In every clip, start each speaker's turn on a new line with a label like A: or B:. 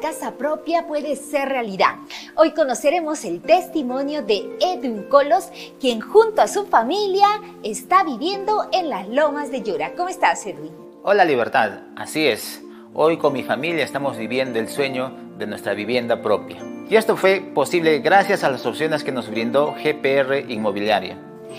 A: Casa propia puede ser realidad. Hoy conoceremos el testimonio de Edwin Colos, quien junto a su familia está viviendo en las lomas de Yura. ¿Cómo estás, Edwin?
B: Hola Libertad, así es. Hoy con mi familia estamos viviendo el sueño de nuestra vivienda propia. Y esto fue posible gracias a las opciones que nos brindó GPR Inmobiliaria.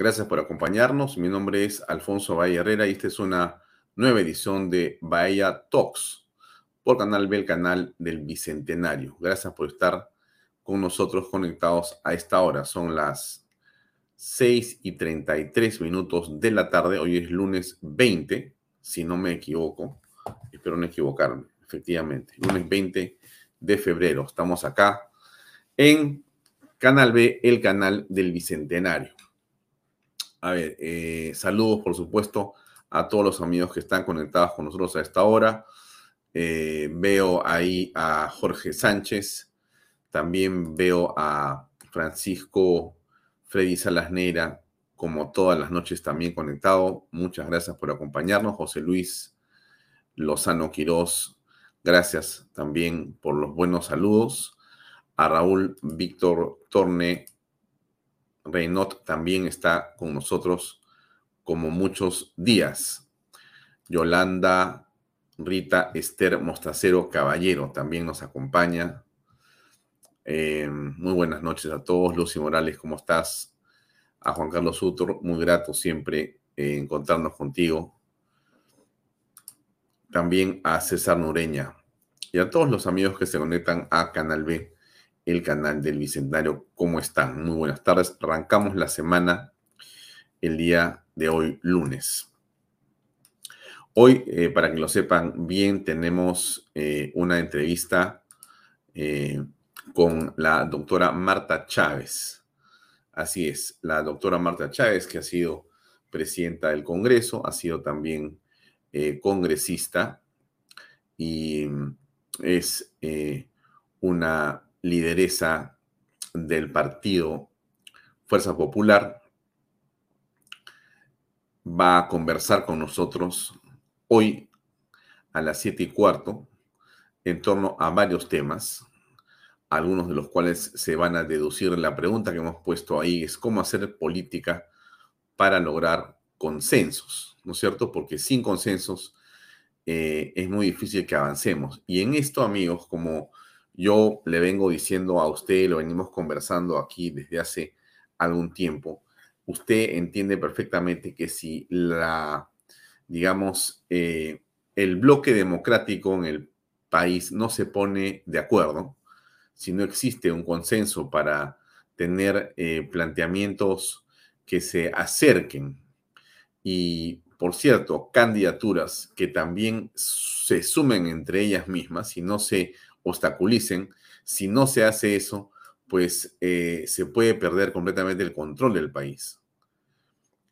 C: Gracias por acompañarnos. Mi nombre es Alfonso Bahía Herrera y esta es una nueva edición de Bahía Talks por Canal B, el canal del Bicentenario. Gracias por estar con nosotros conectados a esta hora. Son las 6 y 33 minutos de la tarde. Hoy es lunes 20, si no me equivoco. Espero no equivocarme, efectivamente. Lunes 20 de febrero. Estamos acá en Canal B, el canal del Bicentenario. A ver, eh, saludos por supuesto a todos los amigos que están conectados con nosotros a esta hora. Eh, veo ahí a Jorge Sánchez, también veo a Francisco Freddy Salasneira, como todas las noches también conectado. Muchas gracias por acompañarnos. José Luis Lozano Quirós, gracias también por los buenos saludos. A Raúl Víctor Torne Reynot también está con nosotros como muchos días. Yolanda Rita Esther Mostacero Caballero también nos acompaña. Eh, muy buenas noches a todos. Lucy Morales, ¿cómo estás? A Juan Carlos Sutor, muy grato siempre eh, encontrarnos contigo. También a César Nureña y a todos los amigos que se conectan a Canal B el canal del Bicentenario. ¿Cómo están? Muy buenas tardes. Arrancamos la semana el día de hoy, lunes. Hoy, eh, para que lo sepan bien, tenemos eh, una entrevista eh, con la doctora Marta Chávez. Así es, la doctora Marta Chávez, que ha sido presidenta del Congreso, ha sido también congresista y es una lideresa del partido Fuerza Popular, va a conversar con nosotros hoy a las siete y cuarto en torno a varios temas, algunos de los cuales se van a deducir. La pregunta que hemos puesto ahí es cómo hacer política para lograr consensos, ¿no es cierto? Porque sin consensos eh, es muy difícil que avancemos. Y en esto, amigos, como yo le vengo diciendo a usted, lo venimos conversando aquí desde hace algún tiempo, usted entiende perfectamente que si la, digamos, eh, el bloque democrático en el país no se pone de acuerdo, si no existe un consenso para tener eh, planteamientos que se acerquen y, por cierto, candidaturas que también se sumen entre ellas mismas y no se obstaculicen. Si no se hace eso, pues eh, se puede perder completamente el control del país.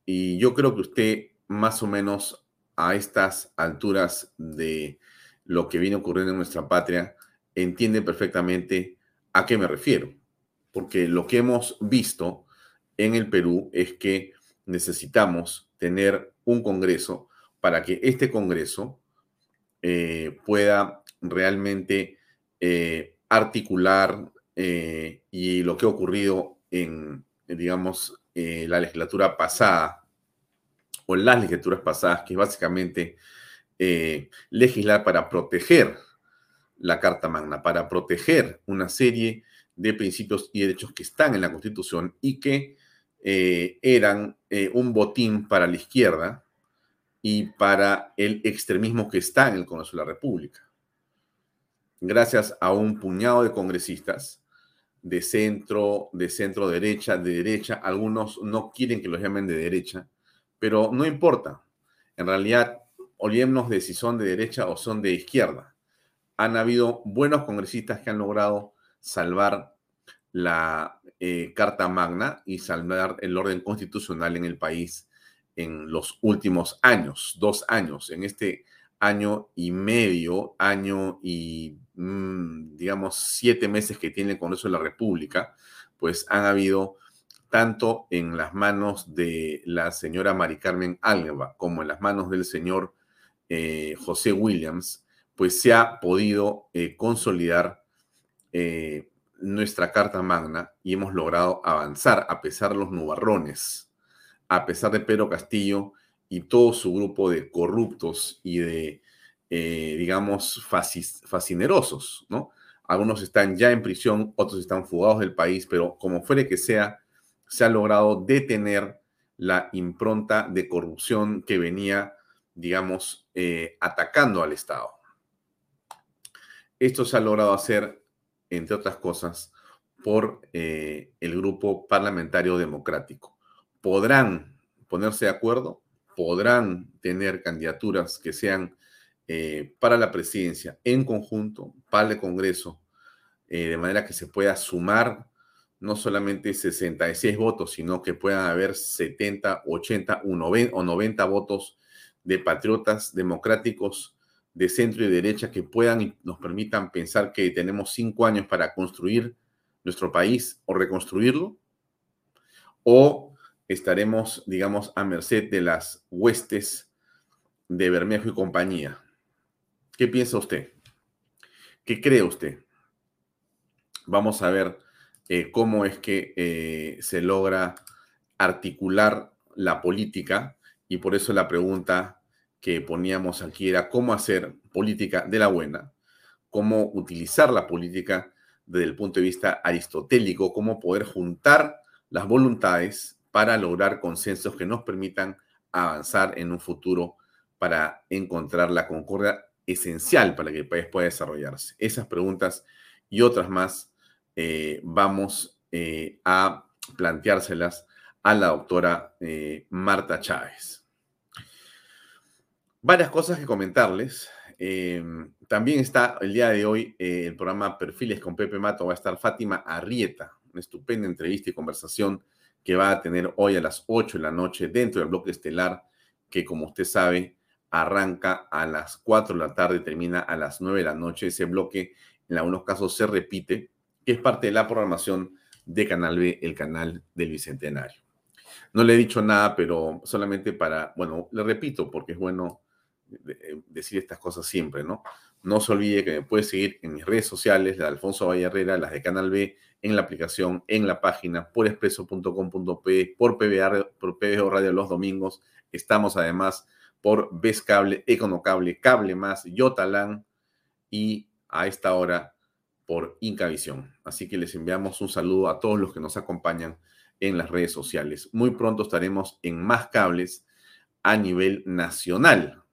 C: Y yo creo que usted más o menos a estas alturas de lo que viene ocurriendo en nuestra patria, entiende perfectamente a qué me refiero. Porque lo que hemos visto en el Perú es que necesitamos tener un Congreso para que este Congreso eh, pueda realmente eh, articular eh, y lo que ha ocurrido en, digamos, la legislatura pasada o las legislaturas pasadas, que es básicamente legislar para proteger la Carta Magna, para proteger una serie de principios y derechos que están en la Constitución y que eran un botín para la izquierda, y para el extremismo que está en el Congreso de la República. Gracias a un puñado de congresistas de centro, de centro derecha, de derecha, algunos no quieren que los llamen de derecha, pero no importa. En realidad, olvidémonos de si son de derecha o son de izquierda. Han habido buenos congresistas que han logrado salvar la eh, Carta Magna y salvar el orden constitucional en el país en los últimos años, dos años, en este año y medio, año y, digamos, siete meses que tiene el Congreso de la República, pues han habido tanto en las manos de la señora Mari Carmen Alba como en las manos del señor eh, José Williams, pues se ha podido eh, consolidar eh, nuestra Carta Magna y hemos logrado avanzar a pesar de los nubarrones a pesar de Pedro Castillo y todo su grupo de corruptos y de, eh, digamos, fascinerosos, ¿no? Algunos están ya en prisión, otros están fugados del país, pero como fuere que sea, se ha logrado detener la impronta de corrupción que venía, digamos, eh, atacando al Estado. Esto se ha logrado hacer, entre otras cosas, por eh, el grupo parlamentario democrático podrán ponerse de acuerdo, podrán tener candidaturas que sean eh, para la presidencia en conjunto, para el Congreso, eh, de manera que se pueda sumar no solamente 66 votos, sino que puedan haber 70, 80 o 90 votos de patriotas democráticos de centro y derecha que puedan y nos permitan pensar que tenemos cinco años para construir nuestro país o reconstruirlo, o estaremos, digamos, a merced de las huestes de Bermejo y compañía. ¿Qué piensa usted? ¿Qué cree usted? Vamos a ver eh, cómo es que eh, se logra articular la política y por eso la pregunta que poníamos aquí era cómo hacer política de la buena, cómo utilizar la política desde el punto de vista aristotélico, cómo poder juntar las voluntades para lograr consensos que nos permitan avanzar en un futuro para encontrar la concordia esencial para que el país pueda desarrollarse. Esas preguntas y otras más eh, vamos eh, a planteárselas a la doctora eh, Marta Chávez. Varias cosas que comentarles. también está el día de hoy el programa Perfiles con Pepe Mato. Va a estar Fátima Arrieta, una estupenda entrevista y conversación que va a tener hoy a las 8 de la noche dentro del bloque estelar, que como usted sabe, arranca a las 4 de la tarde termina a las 9 de la noche. Ese bloque en algunos casos se repite, que es parte de la programación de Canal B, el canal del Bicentenario. No le he dicho nada, pero solamente para, bueno, le repito, porque es bueno decir estas cosas siempre, ¿no? No se olvide que me puede seguir en mis redes sociales, la de Alfonso Valle las de Canal B, en la aplicación, en la página, por expreso.com.p, por PBR, por PBO Radio los domingos. Estamos además por Ves Cable, Econocable, Cable Más, Yotalan y a esta hora por Incavisión. Así que les enviamos un saludo a todos los que nos acompañan en las redes sociales. Muy pronto estaremos en más cables a nivel nacional.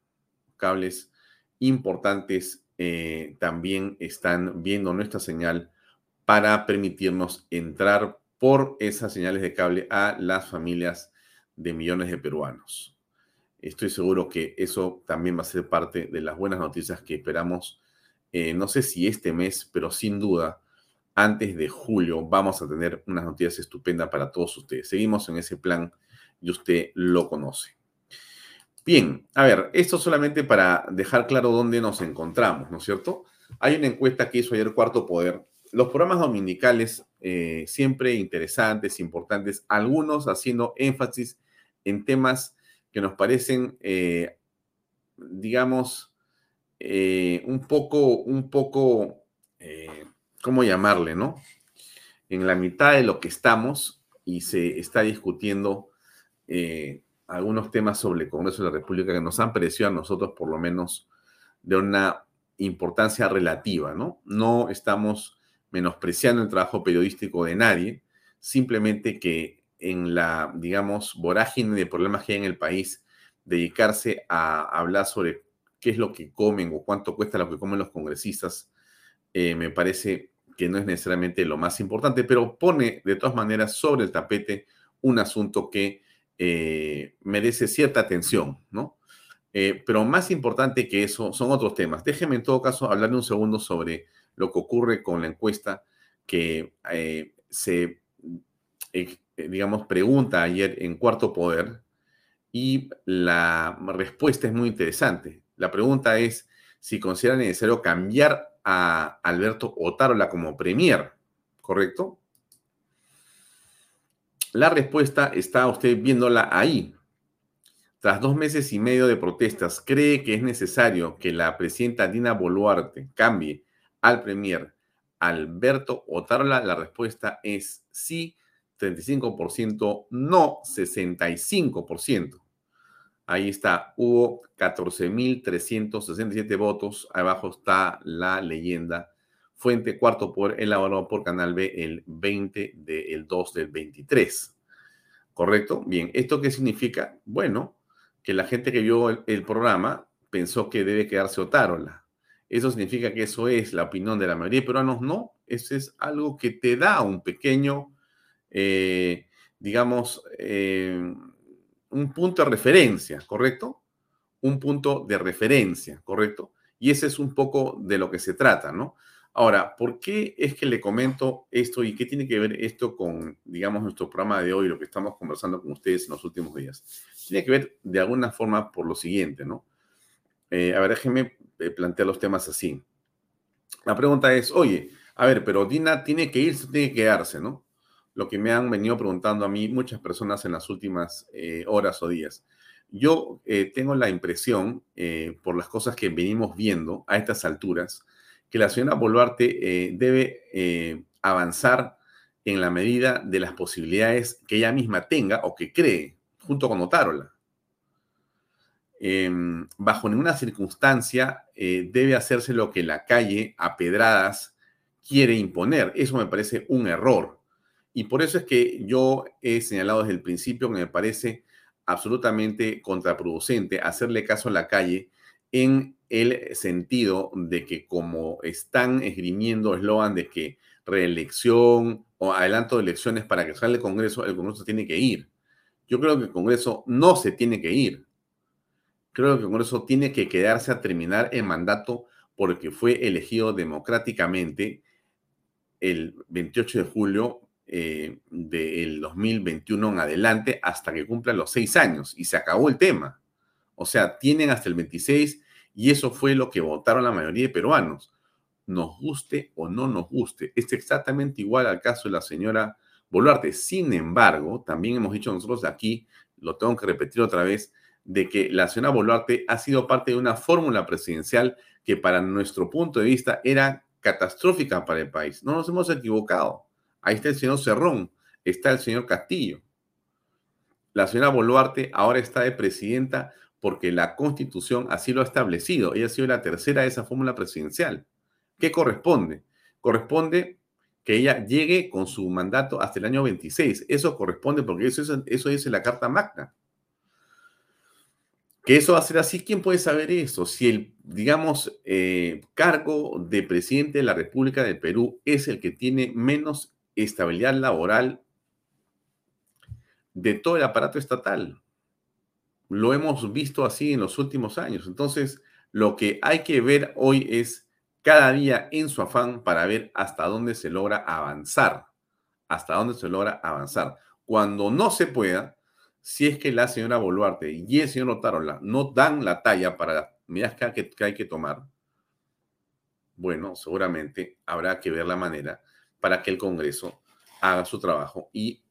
C: Cables importantes eh, también están viendo nuestra señal para permitirnos entrar por esas señales de cable a las familias de millones de peruanos. Estoy seguro que eso también va a ser parte de las buenas noticias que esperamos, eh, no sé si este mes, pero sin duda, antes de julio vamos a tener unas noticias estupendas para todos ustedes. Seguimos en ese plan y usted lo conoce. Bien, a ver, esto solamente para dejar claro dónde nos encontramos, ¿no es cierto? Hay una encuesta que hizo ayer Cuarto Poder. Los programas dominicales eh, siempre interesantes, importantes, algunos haciendo énfasis en temas que nos parecen, eh, digamos, eh, un poco, un poco, ¿cómo llamarle, no? En la mitad de lo que estamos y se está discutiendo algunos temas sobre el Congreso de la República que nos han parecido a nosotros, por lo menos, de una importancia relativa, ¿no? No estamos menospreciando el trabajo periodístico de nadie, simplemente que en la, digamos, vorágine de problemas que hay en el país, dedicarse a hablar sobre qué es lo que comen o cuánto cuesta lo que comen los congresistas, eh, me parece que no es necesariamente lo más importante, pero pone de todas maneras sobre el tapete un asunto que eh, merece cierta atención, ¿no? Eh, pero más importante que eso son otros temas. Déjeme en todo caso hablarle un segundo sobre lo que ocurre con la encuesta que se, digamos, pregunta ayer en Cuarto Poder y la respuesta es muy interesante. La pregunta es si considera necesario cambiar a Alberto Otárola como premier, ¿correcto? La respuesta está usted viéndola ahí. Tras dos meses y medio de protestas, ¿cree que es necesario que la presidenta Dina Boluarte cambie al premier Alberto Otárola? La respuesta es sí, 35%, no 65%. Ahí está, hubo 14.367 votos. Abajo está la leyenda Fuente cuarto por elaborado por Canal B el 20 del 2 del 23. ¿Correcto? Bien, ¿esto qué significa? Bueno, que la gente que vio el, programa pensó que debe quedarse Otárola. Eso significa que eso es la opinión de la mayoría de peruanos. No, eso es algo que te da un pequeño, eh, digamos, eh, un punto de referencia, ¿correcto? Un punto de referencia, ¿correcto? Y ese es un poco de lo que se trata, ¿no? Ahora, ¿por qué es que le comento esto y qué tiene que ver esto con, digamos, nuestro programa de hoy, lo que estamos conversando con ustedes en los últimos días? Tiene que ver de alguna forma por lo siguiente, ¿no? Eh, a ver, déjenme plantear los temas así. La pregunta es, oye, a ver, pero Dina tiene que irse, tiene que quedarse, ¿no? Lo que me han venido preguntando a mí muchas personas en las últimas eh, horas o días. Yo tengo la impresión, por las cosas que venimos viendo a estas alturas, que la señora Boluarte eh, debe eh, avanzar en la medida de las posibilidades que ella misma tenga o que cree, junto con Otárola. Em, bajo ninguna circunstancia eh, debe hacerse lo que la calle a pedradas quiere imponer. Eso me parece un error. Y por eso es que yo he señalado desde el principio que me parece absolutamente contraproducente hacerle caso a la calle en el sentido de que como están esgrimiendo eslogan de que reelección o adelanto de elecciones para que salga el Congreso, el Congreso tiene que ir. Yo creo que el Congreso no se tiene que ir. Creo que el Congreso tiene que quedarse a terminar el mandato porque fue elegido democráticamente el 28 de julio eh, del 2021 en adelante hasta que cumplan los seis años y se acabó el tema. O sea, tienen hasta el 26 y eso fue lo que votaron la mayoría de peruanos. Nos guste o no nos guste. Es exactamente igual al caso de la señora Boluarte. Sin embargo, también hemos dicho nosotros aquí, lo tengo que repetir otra vez, de que la señora Boluarte ha sido parte de una fórmula presidencial que para nuestro punto de vista era catastrófica para el país. No nos hemos equivocado. Ahí está el señor Cerrón, está el señor Castillo. La señora Boluarte ahora está de presidenta porque la constitución así lo ha establecido. Ella ha sido la tercera de esa fórmula presidencial. ¿Qué corresponde? Corresponde que ella llegue con su mandato hasta el año 26. Eso corresponde porque eso, eso dice la Carta Magna. Que eso va a ser así, ¿quién puede saber eso? Si el, digamos, eh, cargo de presidente de la República del Perú es el que tiene menos estabilidad laboral de todo el aparato estatal. Lo hemos visto así en los últimos años. Entonces, lo que hay que ver hoy es cada día en su afán para ver hasta dónde se logra avanzar. Hasta dónde se logra avanzar. Cuando no se pueda, si es que la señora Boluarte y el señor Otárola no dan la talla para las medidas que, hay que tomar, bueno, seguramente habrá que ver la manera para que el Congreso haga su trabajo y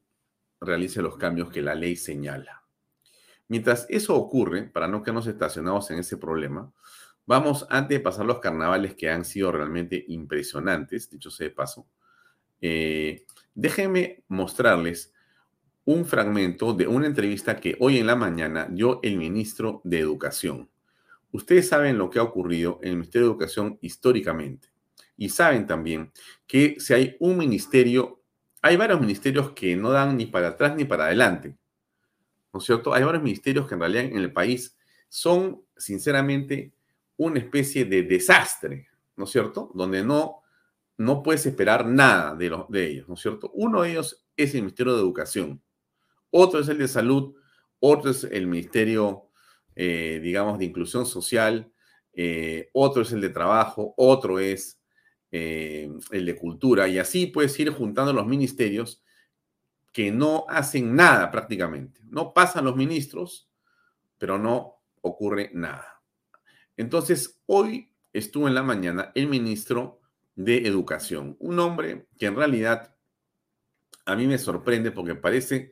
C: realice los cambios que la ley señala. Mientras eso ocurre, para no quedarnos estacionados en ese problema, vamos, antes de pasar los carnavales que han sido realmente impresionantes, dicho sea de paso, eh, déjenme mostrarles un fragmento de una entrevista que hoy en la mañana dio el ministro de Educación. Ustedes saben lo que ha ocurrido en el Ministerio de Educación históricamente y saben también que si hay un ministerio, hay varios ministerios que no dan ni para atrás ni para adelante. ¿No es cierto? Hay varios ministerios que en realidad en el país son, sinceramente, una especie de desastre, ¿no es cierto? Donde no, no puedes esperar nada de, de ellos, ¿no es cierto? Uno de ellos es el Ministerio de Educación, otro es el de Salud, otro es el Ministerio eh, digamos, de inclusión social, eh, otro es el de trabajo, otro es eh, el de cultura, y así puedes ir juntando los ministerios que no hacen nada prácticamente. No pasan los ministros, pero no ocurre nada. Entonces, hoy estuvo en la mañana el ministro de Educación, un hombre que en realidad a mí me sorprende porque parece,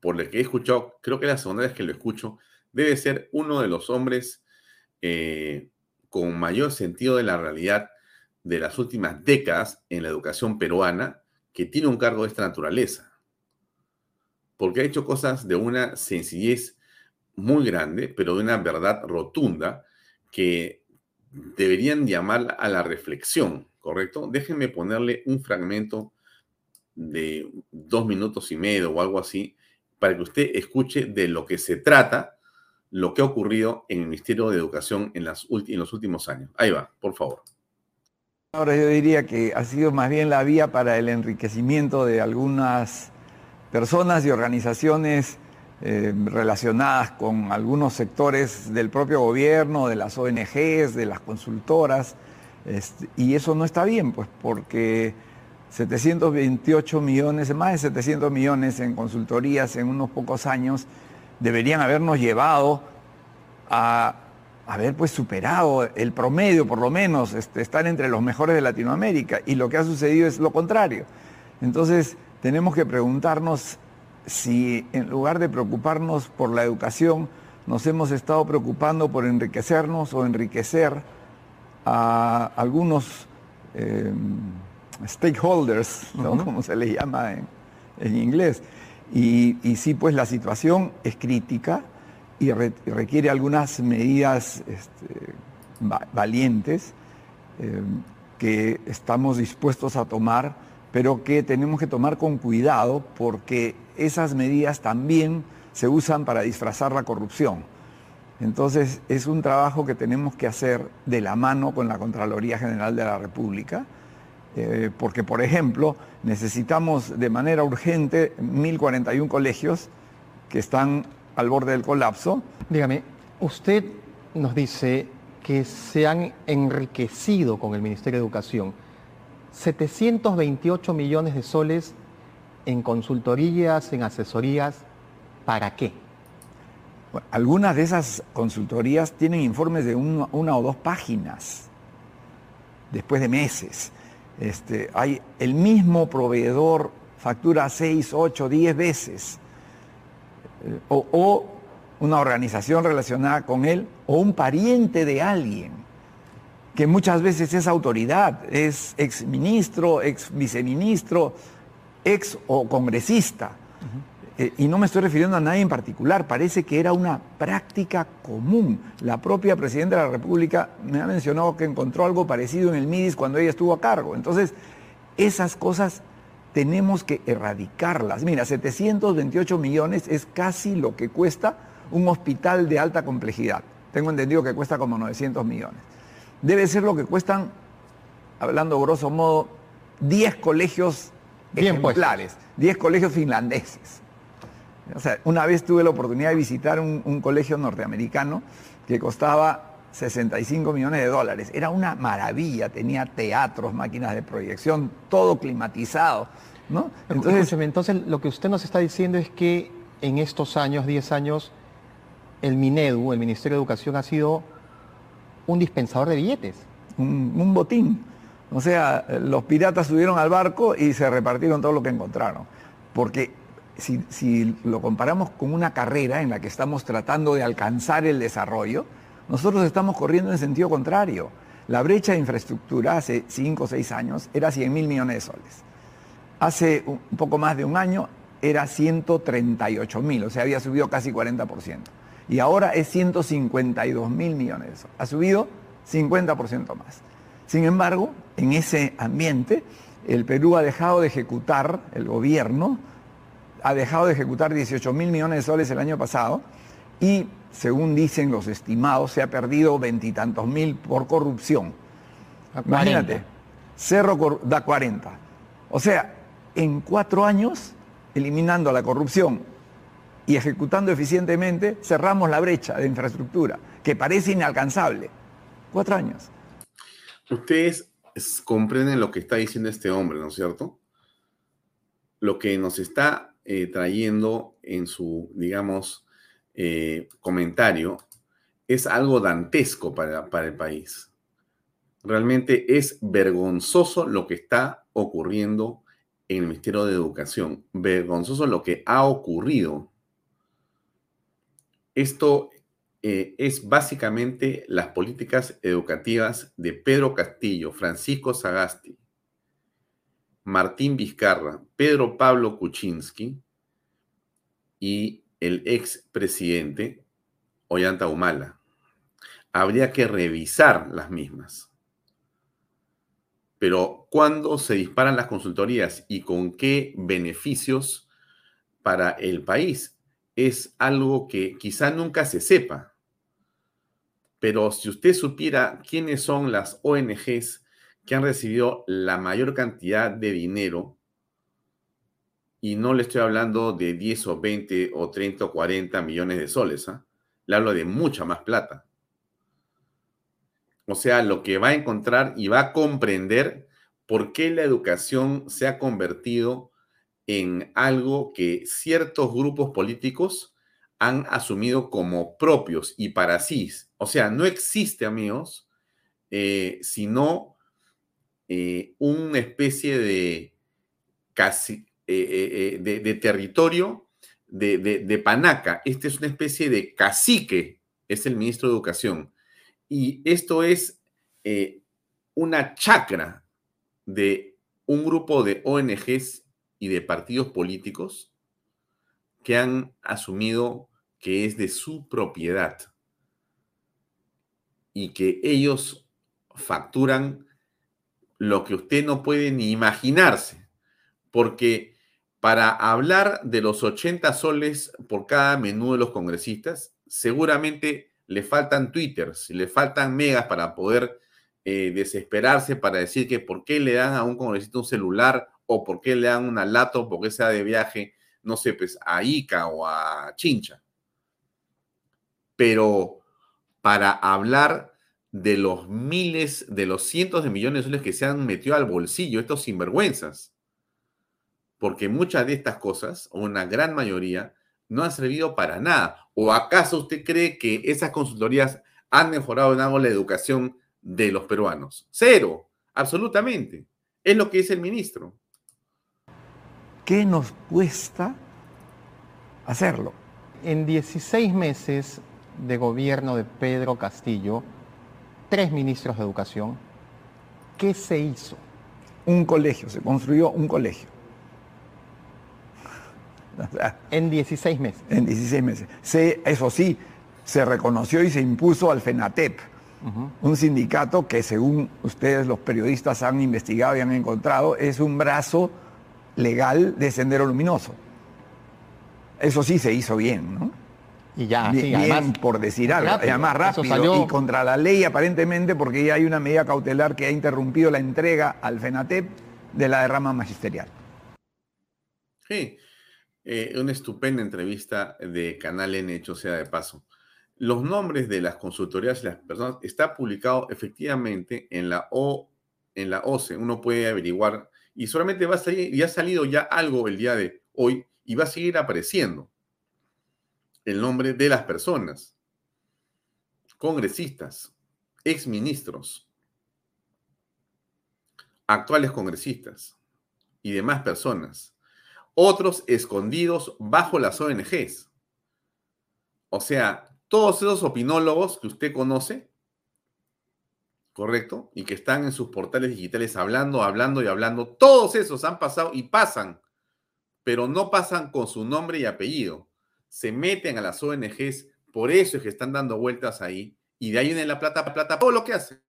C: por lo que he escuchado, creo que la segunda vez que lo escucho, debe ser uno de los hombres eh, con mayor sentido de la realidad de las últimas décadas en la educación peruana que tiene un cargo de esta naturaleza. Porque ha hecho cosas de una sencillez muy grande, pero de una verdad rotunda que deberían llamar a la reflexión, ¿correcto? Déjenme ponerle un fragmento de dos minutos y medio o algo así para que usted escuche de lo que se trata lo que ha ocurrido en el Ministerio de Educación en, en los últimos años. Ahí va, por favor.
D: Ahora yo diría que ha sido más bien la vía para el enriquecimiento de algunas personas y organizaciones eh, relacionadas con algunos sectores del propio gobierno, de las ONGs, de las consultoras, este, y eso no está bien, pues porque 728 millones, más de 700 millones en consultorías en unos pocos años, deberían habernos llevado a haber pues superado el promedio, por lo menos, este, estar entre los mejores de Latinoamérica. Y lo que ha sucedido es lo contrario. Entonces, tenemos que preguntarnos si en lugar de preocuparnos por la educación, nos hemos estado preocupando por enriquecernos o enriquecer a algunos eh, stakeholders, como se les llama en inglés. Y, sí, pues la situación es crítica y, requiere algunas medidas este, valientes eh, que estamos dispuestos a tomar, pero que tenemos que tomar con cuidado porque esas medidas también se usan para disfrazar la corrupción. Entonces es un trabajo que tenemos que hacer de la mano con la Contraloría General de la República eh, porque, por ejemplo, necesitamos de manera urgente 1.041 colegios que están al borde del colapso.
E: Dígame, usted nos dice que se han enriquecido con el Ministerio de Educación 728 millones de soles en consultorías, en asesorías, ¿para qué?
D: algunas de esas consultorías tienen informes de una o dos páginas después de meses. Este, hay el mismo proveedor factura 6, 8, 10 veces. Eh, o, una organización relacionada con él, o un pariente de alguien, que muchas veces es autoridad, es ex ministro, ex viceministro, ex o congresista. Eh, y no me estoy refiriendo a nadie en particular, parece que era una práctica común. La propia Presidenta de la República me ha mencionado que encontró algo parecido en el MIDIS cuando ella estuvo a cargo. Entonces, esas cosas tenemos que erradicarlas. Mira, 728 millones es casi lo que cuesta un hospital de alta complejidad. Tengo entendido que cuesta como 900 millones. Debe ser lo que cuestan, hablando grosso modo, 10 colegios Bien ejemplares, 10 colegios finlandeses. O sea, una vez tuve la oportunidad de visitar un, colegio norteamericano que costaba 65 millones de dólares. Era una maravilla, tenía teatros, máquinas de proyección, todo climatizado. ¿no?
E: Entonces, entonces lo que usted nos está diciendo es que en estos años, 10 años, el Minedu, el Ministerio de Educación, ha sido un dispensador de billetes.
D: Un, un botín. O sea, los piratas subieron al barco y se repartieron todo lo que encontraron. Porque si, si, lo comparamos con una carrera en la que estamos tratando de alcanzar el desarrollo, nosotros estamos corriendo en sentido contrario. La brecha de infraestructura hace 5 o 6 años era 100 mil millones de soles. Hace un poco más de un año era 138 mil, o sea, había subido casi 40%. Y ahora es 152 mil millones de soles. Ha subido 50% más. Sin embargo, en ese ambiente, el Perú ha dejado de ejecutar, el gobierno ha dejado de ejecutar 18 mil millones de soles el año pasado y, según dicen los estimados, se ha perdido veintitantos mil por corrupción. Imagínate, Cerro da 40. O sea, en cuatro años, eliminando la corrupción y ejecutando eficientemente, cerramos la brecha de infraestructura, que parece inalcanzable. Cuatro años.
C: Ustedes comprenden lo que está diciendo este hombre, ¿no es cierto? Lo que nos está eh, trayendo en su, digamos, eh, comentario es algo dantesco para, para el país. Realmente es vergonzoso lo que está ocurriendo en el Ministerio de Educación. Vergonzoso lo que ha ocurrido. Esto eh, es básicamente las políticas educativas de Pedro Castillo, Francisco Sagasti, Martín Vizcarra, Pedro Pablo Kuczynski y el expresidente Ollanta Humala. Habría que revisar las mismas. Pero ¿cuándo se disparan las consultorías y con qué beneficios para el país? es algo que quizá nunca se sepa. Pero si usted supiera quiénes son las ONGs que han recibido la mayor cantidad de dinero, y no le estoy hablando de 10 o 20 o 30 o 40 millones de soles, ¿ah? le hablo de mucha más plata. O sea, lo que va a encontrar y va a comprender por qué la educación se ha convertido en algo que ciertos grupos políticos han asumido como propios y para sí. O sea, no existe, amigos, eh, sino eh, una especie de casi eh, de, territorio de, de, panaca. Este es una especie de cacique, es el ministro de Educación. Y esto es una chacra de un grupo de ONGs y de partidos políticos que han asumido que es de su propiedad y que ellos facturan lo que usted no puede ni imaginarse, porque para hablar de los 80 soles por cada menú de los congresistas, seguramente le faltan twitters, le faltan megas para poder eh, desesperarse para decir que por qué le dan a un congresista un celular o por qué le dan una lato, porque sea de viaje, no sé, pues a Ica o a Chincha. Pero para hablar de los miles, de los cientos de millones de soles que se han metido al bolsillo, estos sinvergüenzas, porque muchas de estas cosas, o una gran mayoría, no han servido para nada. ¿O acaso usted cree que esas consultorías han mejorado en algo la educación de los peruanos? Cero, absolutamente. Es lo que dice el ministro.
D: ¿Qué nos cuesta hacerlo?
E: En 16 meses de gobierno de Pedro Castillo, tres ministros de educación, ¿qué se hizo?
D: Un colegio, se construyó un colegio.
E: En 16 meses.
D: En 16 meses. eso sí, se reconoció y se impuso al FENATEP, un sindicato que según ustedes los periodistas han investigado y han encontrado, es un brazo legal de Sendero Luminoso. Eso sí se hizo bien, ¿no?
E: Y ya,
D: bien, por decir algo, además rápido y contra la ley aparentemente porque ya hay una medida cautelar que ha interrumpido la entrega al FENATEP de la derrama magisterial.
C: Sí, eh, una estupenda entrevista de Canal N, hecho sea de paso. Los nombres de las consultorías y las personas está publicado efectivamente en la O, en la OCE. Uno puede averiguar y solamente va a salir, y ha salido ya algo el día de hoy y va a seguir apareciendo. el nombre de las personas, congresistas, exministros, actuales congresistas y demás personas, otros escondidos bajo las ONGs. O sea, todos esos opinólogos que usted conoce, ¿correcto? Y que están en sus portales digitales hablando, hablando y hablando, todos esos han pasado y pasan, pero no pasan con su nombre y apellido. Se meten a las ONGs, por eso es que están dando vueltas ahí, y de ahí viene la plata, plata, todo lo que hacen.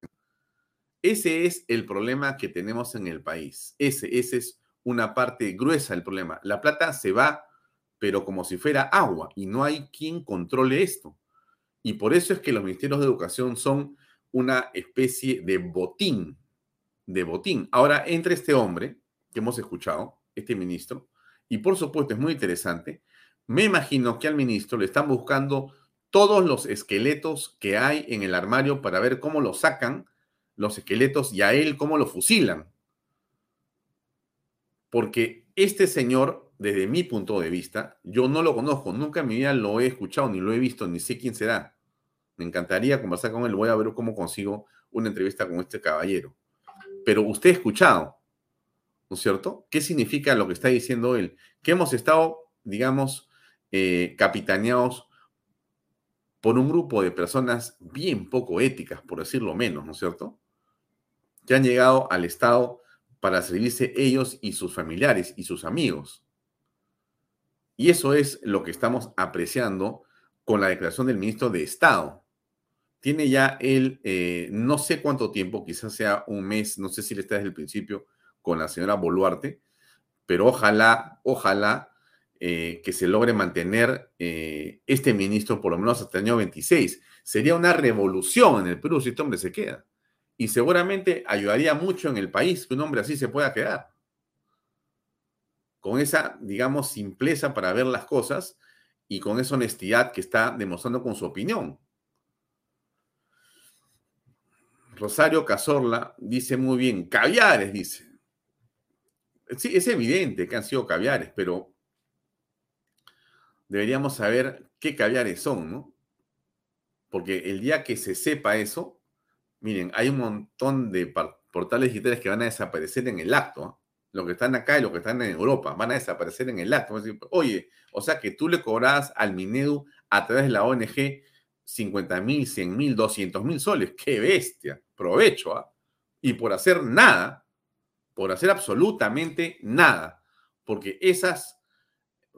C: Ese es el problema que tenemos en el país. Ese, ese es una parte gruesa del problema. La plata se va, pero como si fuera agua, y no hay quien controle esto. Y por eso es que los ministerios de educación son una especie de botín, de botín. Ahora entra este hombre que hemos escuchado, este ministro, y por supuesto es muy interesante. Me imagino que al ministro le están buscando todos los esqueletos que hay en el armario para ver cómo lo sacan los esqueletos y a él cómo lo fusilan. Porque este señor, desde mi punto de vista, yo no lo conozco, nunca en mi vida lo he escuchado, ni lo he visto, ni sé quién será. Me encantaría conversar con él, voy a ver cómo consigo una entrevista con este caballero. Pero usted ha escuchado, ¿no es cierto? ¿Qué significa lo que está diciendo él? Que hemos estado, digamos, eh, capitaneados por un grupo de personas bien poco éticas, por decirlo menos, ¿no es cierto? que han llegado al Estado para servirse ellos y sus familiares y sus amigos. Y eso es lo que estamos apreciando con la declaración del ministro de Estado. Tiene ya él, eh, no sé cuánto tiempo, quizás sea un mes, no sé si le está desde el principio con la señora Boluarte, pero ojalá, ojalá eh, que se logre mantener eh, este ministro por lo menos hasta el año 26. Sería una revolución en el Perú si este hombre se queda y seguramente ayudaría mucho en el país que un hombre así se pueda quedar. Con esa, digamos, simpleza para ver las cosas y con esa honestidad que está demostrando con su opinión. Rosario Cazorla dice muy bien, caviares, dice. Sí, es evidente que han sido caviares, pero deberíamos saber qué caviares son, ¿no? Porque el día que se sepa eso, Miren, hay un montón de portales digitales que van a desaparecer en el acto. Los que están acá y los que están en Europa van a desaparecer en el acto. Oye, o sea que tú le cobras al Minedu a través de la ONG 50 mil, 100 mil, 200 mil soles. ¡Qué bestia! Provecho. ¿ah? Y por hacer nada, por hacer absolutamente nada, porque esas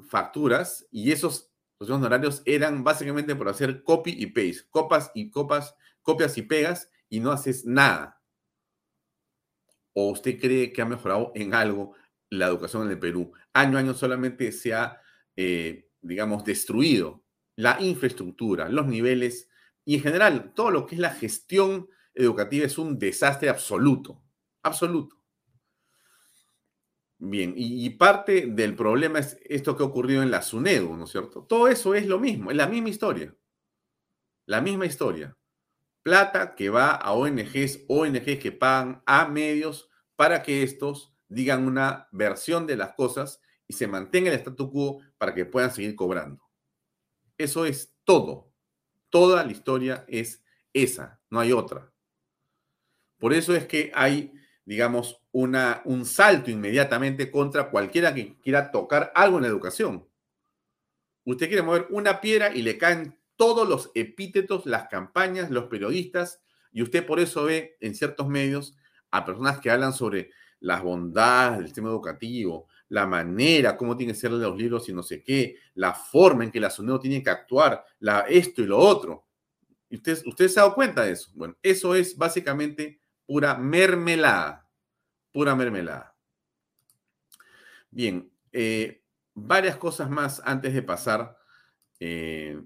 C: facturas y esos honorarios eran básicamente por hacer copy y paste, copas y copas, copias y pegas y no haces nada? ¿O usted cree que ha mejorado en algo la educación en el Perú? Año a año solamente se ha, eh, digamos, destruido la infraestructura, los niveles y en general todo lo que es la gestión educativa es un desastre absoluto, absoluto. Bien, y, parte del problema es esto que ha ocurrido en la SUNEDU, ¿no es cierto? Todo eso es lo mismo, es la misma historia. La misma historia plata que va a ONGs, ONGs que pagan a medios para que estos digan una versión de las cosas y se mantenga el statu quo para que puedan seguir cobrando. Eso es todo. Toda la historia es esa, no hay otra. Por eso es que hay, digamos, una, un salto inmediatamente contra cualquiera que quiera tocar algo en la educación. Usted quiere mover una piedra y le caen todos los epítetos, las campañas, los periodistas, y usted por eso ve en ciertos medios a personas que hablan sobre las bondades del sistema educativo, la manera, cómo tienen que ser los libros y no sé qué, la forma en que la SUNEDO tiene que actuar, la, esto y lo otro. ¿Usted, ¿Usted se ha dado cuenta de eso? Bueno, eso es básicamente pura mermelada, pura mermelada. Bien, eh, varias cosas más antes de pasar eh,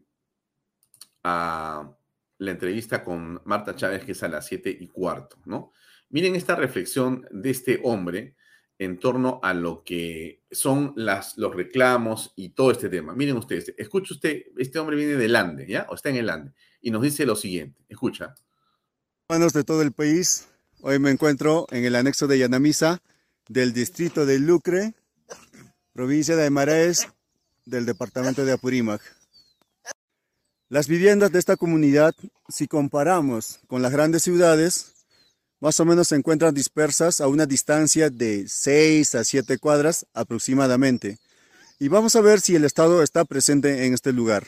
C: a la entrevista con Marta Chávez, que es a las 7 y cuarto, ¿no? Miren esta reflexión de este hombre en torno a lo que son las, los reclamos y todo este tema. Miren ustedes, escucha usted, este hombre viene del Ande, ¿ya? O está en el Ande, y nos dice lo siguiente, escucha.
F: Hermanos de todo el país, hoy me encuentro en el anexo de Yanamisa del distrito de Lucre, provincia de Aymaraes, del departamento de Apurímac. Las viviendas de esta comunidad, si comparamos con las grandes ciudades, más o menos se encuentran dispersas a una distancia de 6 a 7 cuadras aproximadamente. Y vamos a ver si el Estado está presente en este lugar.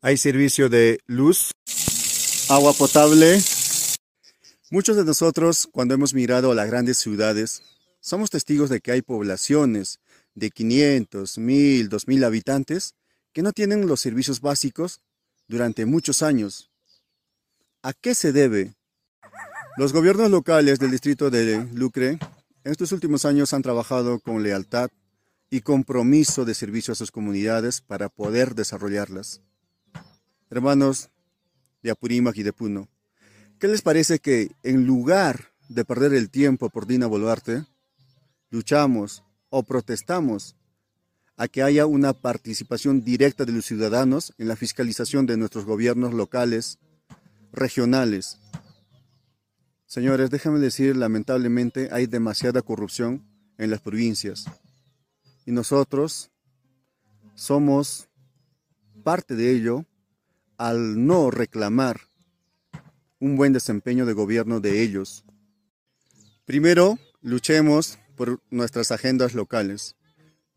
F: Hay servicio de luz, agua potable. Muchos de nosotros, cuando hemos mirado a las grandes ciudades, somos testigos de que hay poblaciones de 500, 1000, 2000 habitantes que no tienen los servicios básicos durante muchos años. ¿A qué se debe? Los gobiernos locales del distrito de Lucre en estos últimos años han trabajado con lealtad y compromiso de servicio a sus comunidades para poder desarrollarlas. Hermanos de Apurímac y de Puno, ¿qué les parece que en lugar de perder el tiempo por Dina Boluarte, luchamos o protestamos a que haya una participación directa de los ciudadanos en la fiscalización de nuestros gobiernos locales, regionales. Señores, déjenme decir, lamentablemente hay demasiada corrupción en las provincias y nosotros somos parte de ello al no reclamar un buen desempeño de gobierno de ellos. Primero, luchemos por nuestras agendas locales.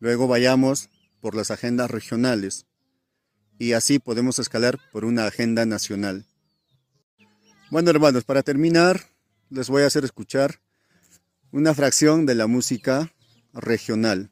F: Luego vayamos por las agendas regionales. Y así podemos escalar por una agenda nacional. Bueno, hermanos, para terminar, les voy a hacer escuchar una fracción de la música regional.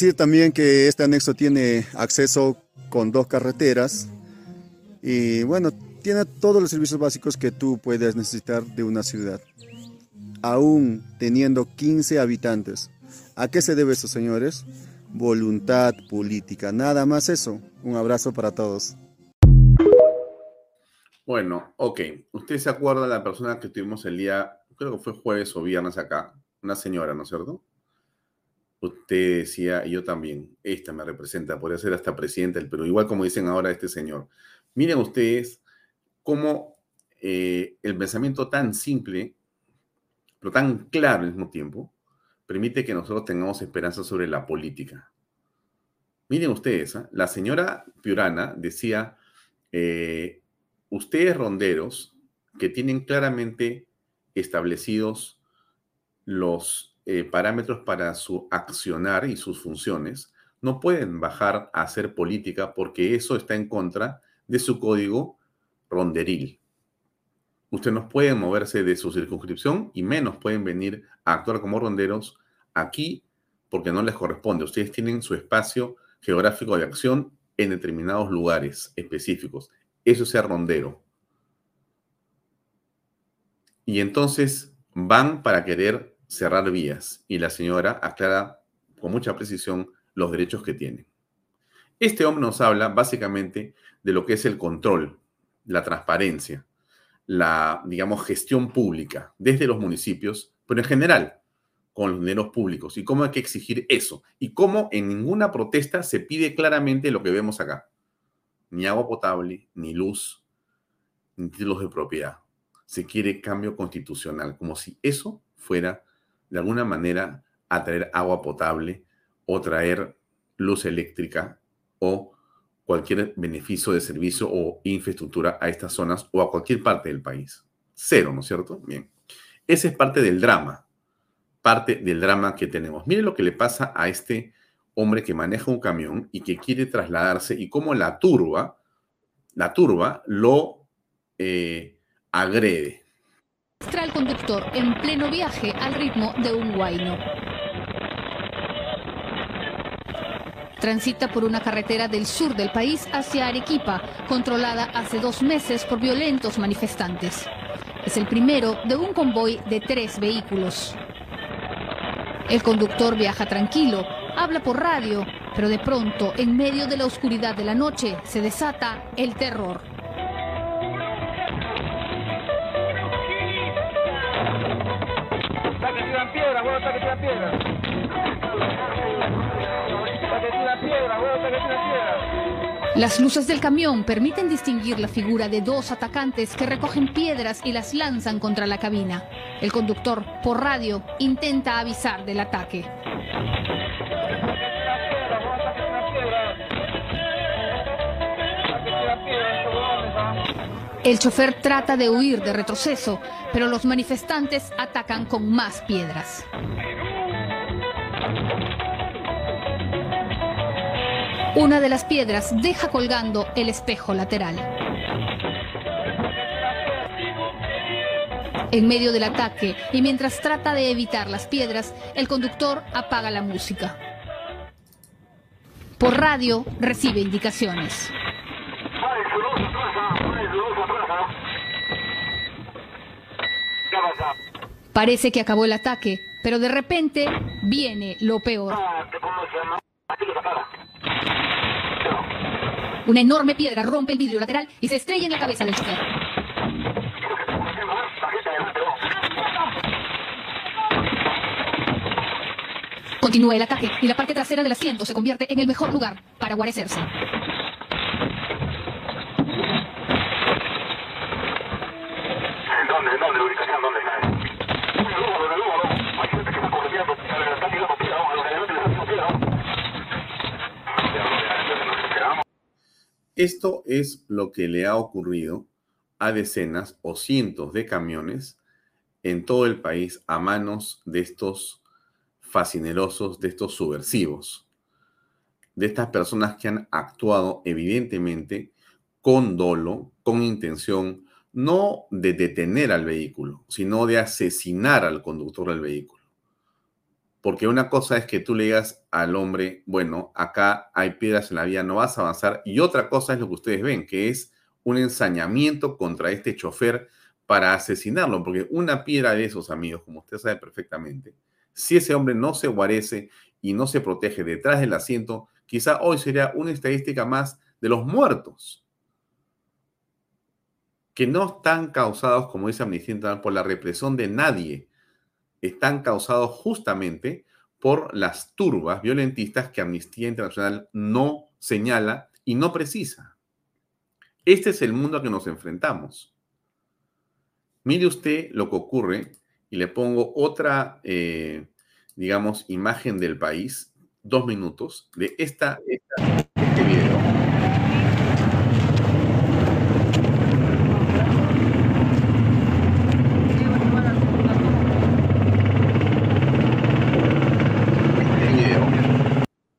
F: Decir también que este anexo tiene acceso con dos carreteras y bueno, tiene todos los servicios básicos que tú puedes necesitar de una ciudad, aún teniendo 15 habitantes. ¿A qué se debe eso, señores? Voluntad política, nada más eso. Un abrazo para todos.
C: Bueno, ok. Usted se acuerda de la persona que tuvimos el día, creo que fue jueves o viernes acá, una señora, ¿no es cierto? Usted decía, yo también, esta me representa, podría ser hasta presidenta del Perú, igual como dicen ahora este señor. Miren ustedes cómo eh, el pensamiento tan simple, pero tan claro al mismo tiempo, permite que nosotros tengamos esperanza sobre la política. Miren ustedes, ¿ah? la señora Piurana decía, eh, ustedes ronderos que tienen claramente establecidos los eh, parámetros para su accionar y sus funciones, no pueden bajar a hacer política porque eso está en contra de su código ronderil. Ustedes no pueden moverse de su circunscripción y menos pueden venir a actuar como ronderos aquí porque no les corresponde. Ustedes tienen su espacio geográfico de acción en determinados lugares específicos. Eso es ser rondero. Y entonces van para querer cerrar vías y la señora aclara con mucha precisión los derechos que tiene. Este hombre nos habla básicamente de lo que es el control, la transparencia, la, digamos, gestión pública desde los municipios, pero en general con los dineros públicos y cómo hay que exigir eso y cómo en ninguna protesta se pide claramente lo que vemos acá. Ni agua potable, ni luz, ni títulos de propiedad. Se quiere cambio constitucional, como si eso fuera de alguna manera a traer agua potable o traer luz eléctrica o cualquier beneficio de servicio o infraestructura a estas zonas o a cualquier parte del país. Cero, ¿no es cierto? Bien. Ese es parte del drama, parte del drama que tenemos. Mire lo que le pasa a este hombre que maneja un camión y que quiere trasladarse y cómo la turba, la turba lo eh, agrede
G: al conductor en pleno viaje al ritmo de un guayno. Transita por una carretera del sur del país hacia Arequipa, controlada hace dos meses por violentos manifestantes. Es el primero de un convoy de tres vehículos. El conductor viaja tranquilo, habla por radio, pero de pronto, en medio de la oscuridad de la noche, se desata el terror. Las luces del camión permiten distinguir la figura de dos atacantes que recogen piedras y las lanzan contra la cabina. El conductor, por radio, intenta avisar del ataque. El chofer trata de huir de retroceso, pero los manifestantes atacan con más piedras. Una de las piedras deja colgando el espejo lateral. En medio del ataque y mientras trata de evitar las piedras, el conductor apaga la música. Por radio recibe indicaciones. Parece que acabó el ataque, pero de repente viene lo peor. Una enorme piedra rompe el vidrio lateral y se estrella en la cabeza del chofer. Continúa el ataque y la parte trasera del asiento se convierte en el mejor lugar para guarecerse.
H: ¿Dónde? ¿Dónde? ¿La ubicación? ¿Dónde está? En el Lúbalo, en el Lúbalo. Hay gente que está correteando. Están tirando piedra. Los elementos están tirando piedra.
C: Esto es lo que le ha ocurrido a decenas o cientos de camiones en todo el país a manos de estos fascinerosos, de estos subversivos, de estas personas que han actuado evidentemente con dolo, con intención no de detener al vehículo, sino de asesinar al conductor del vehículo. Porque una cosa es que tú le digas al hombre, bueno, acá hay piedras en la vía, no vas a avanzar. Y otra cosa es lo que ustedes ven, que es un ensañamiento contra este chofer para asesinarlo. Porque una piedra de esos amigos, como usted sabe perfectamente, si ese hombre no se guarece y no se protege detrás del asiento, quizá hoy sería una estadística más de los muertos que no están causados, como dice Amnistía Internacional, por la represión de nadie, están causados justamente por las turbas violentistas que Amnistía Internacional no señala y no precisa. Este es el mundo a que nos enfrentamos. Mire usted lo que ocurre y le pongo otra, eh, digamos, imagen del país, dos minutos, de esta, este video.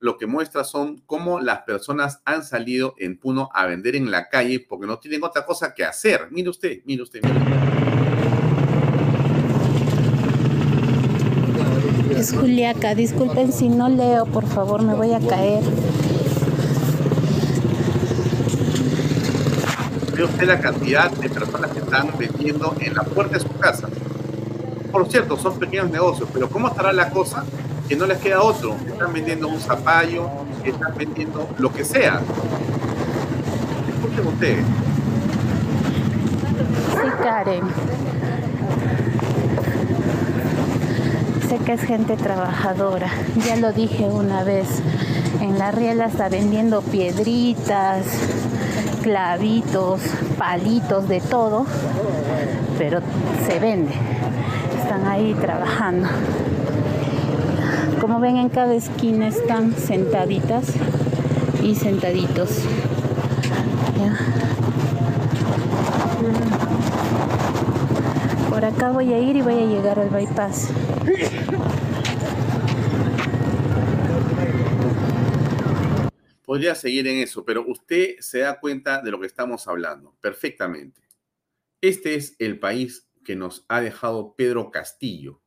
C: lo que muestra son cómo las personas han salido en Puno a vender en la calle porque no tienen otra cosa que hacer. Mire usted, mire usted. Mire usted.
I: Es Juliaca, disculpen si no leo, por favor, me voy a caer.
C: Ve usted la cantidad de personas que están vendiendo en la puerta de su casa. Por cierto, son pequeños negocios, pero ¿cómo estará la cosa que no les queda otro. Están vendiendo un zapallo, están vendiendo lo que sea. Escuchen ustedes.
I: Sí, Karen. Sé que es gente trabajadora. Ya lo dije una vez. En la riela está vendiendo piedritas, clavitos, palitos, de todo. Pero se vende. Están ahí trabajando. Como ven en cada esquina están sentaditas y sentaditos. Por acá voy a ir y voy a llegar al bypass.
C: Podría seguir en eso, pero usted se da cuenta de lo que estamos hablando perfectamente. Este es el país que nos ha dejado Pedro Castillo.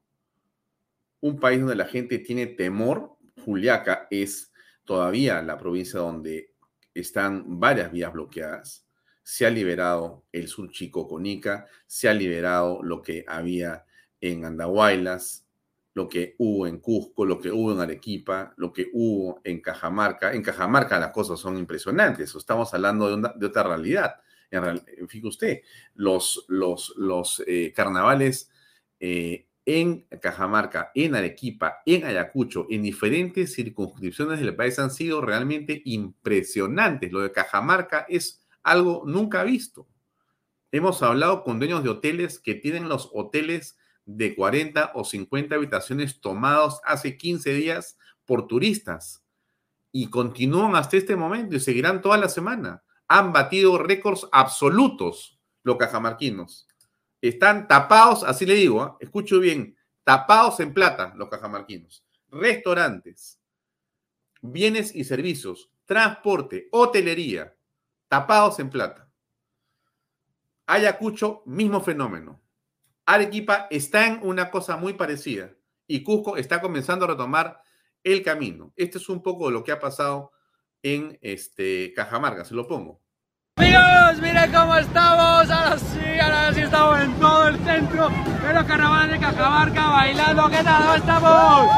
C: Un país donde la gente tiene temor. Juliaca es todavía la provincia donde están varias vías bloqueadas. Se ha liberado el sur Chico Conica, se ha liberado lo que había en Andahuaylas, lo que hubo en Cusco, lo que hubo en Arequipa, lo que hubo en Cajamarca. En Cajamarca las cosas son impresionantes, estamos hablando de, otra realidad. En real, fíjese usted, los, los, los eh, carnavales eh, en Cajamarca, en Arequipa, en Ayacucho, en diferentes circunscripciones del país han sido realmente impresionantes. Lo de Cajamarca es algo nunca visto. Hemos hablado con dueños de hoteles que tienen los hoteles de 40 o 50 habitaciones tomados hace 15 días por turistas y continúan hasta este momento y seguirán toda la semana. Han batido récords absolutos los cajamarquinos. Están tapados, así le digo, ¿ah? escucho bien, tapados en plata los cajamarquinos. Restaurantes, bienes y servicios, transporte, hotelería, tapados en plata. Ayacucho, mismo fenómeno. Arequipa está en una cosa muy parecida y Cusco está comenzando a retomar el camino. Este es un poco lo que ha pasado en este Cajamarca, se lo pongo.
J: Amigos, miren cómo estamos, ahora sí, ahora sí estamos en todo el centro de los carnavales de Cajamarca bailando, ¿qué tal? ¿Dónde estamos?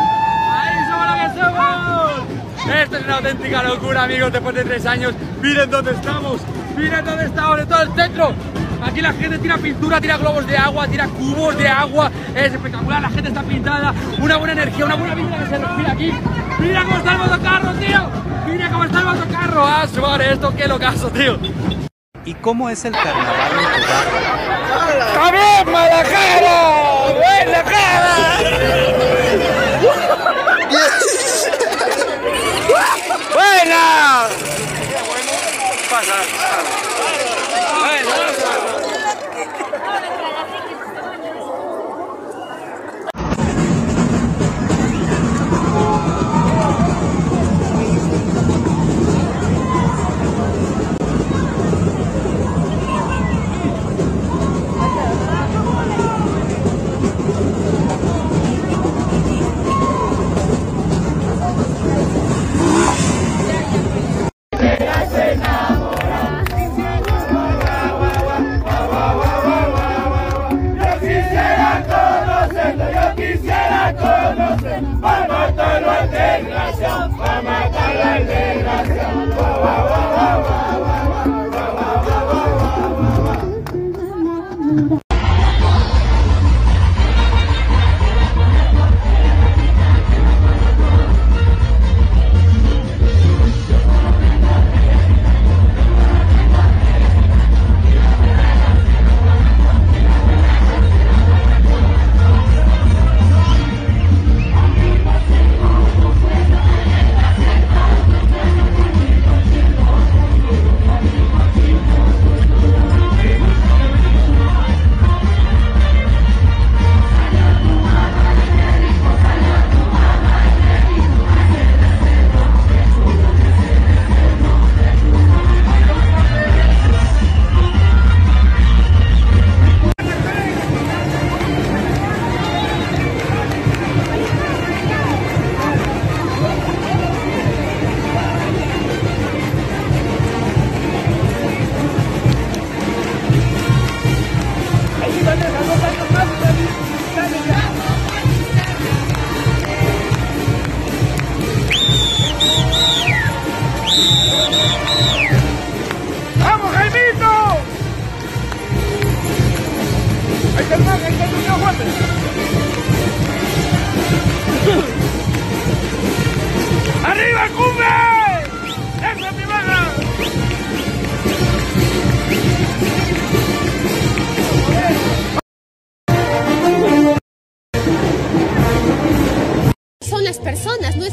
J: Ahí somos lo que somos. Esto es una auténtica locura, amigos, después de tres años. Miren dónde estamos, miren dónde estamos, en todo el centro. Aquí la gente tira pintura, tira globos de agua, tira cubos de agua. Es espectacular, la gente está pintada. Una buena energía, una buena vida que se respira aquí. Mira cómo está el motocarro, tío. Mira cómo está el motocarro. Ah, suave, esto qué locazo, tío.
K: ¿Y cómo es el carnaval en tu barrio?
J: ¡Cabrón, Malajara! ¡Buena cara! ¡Buena! ¡Vamos,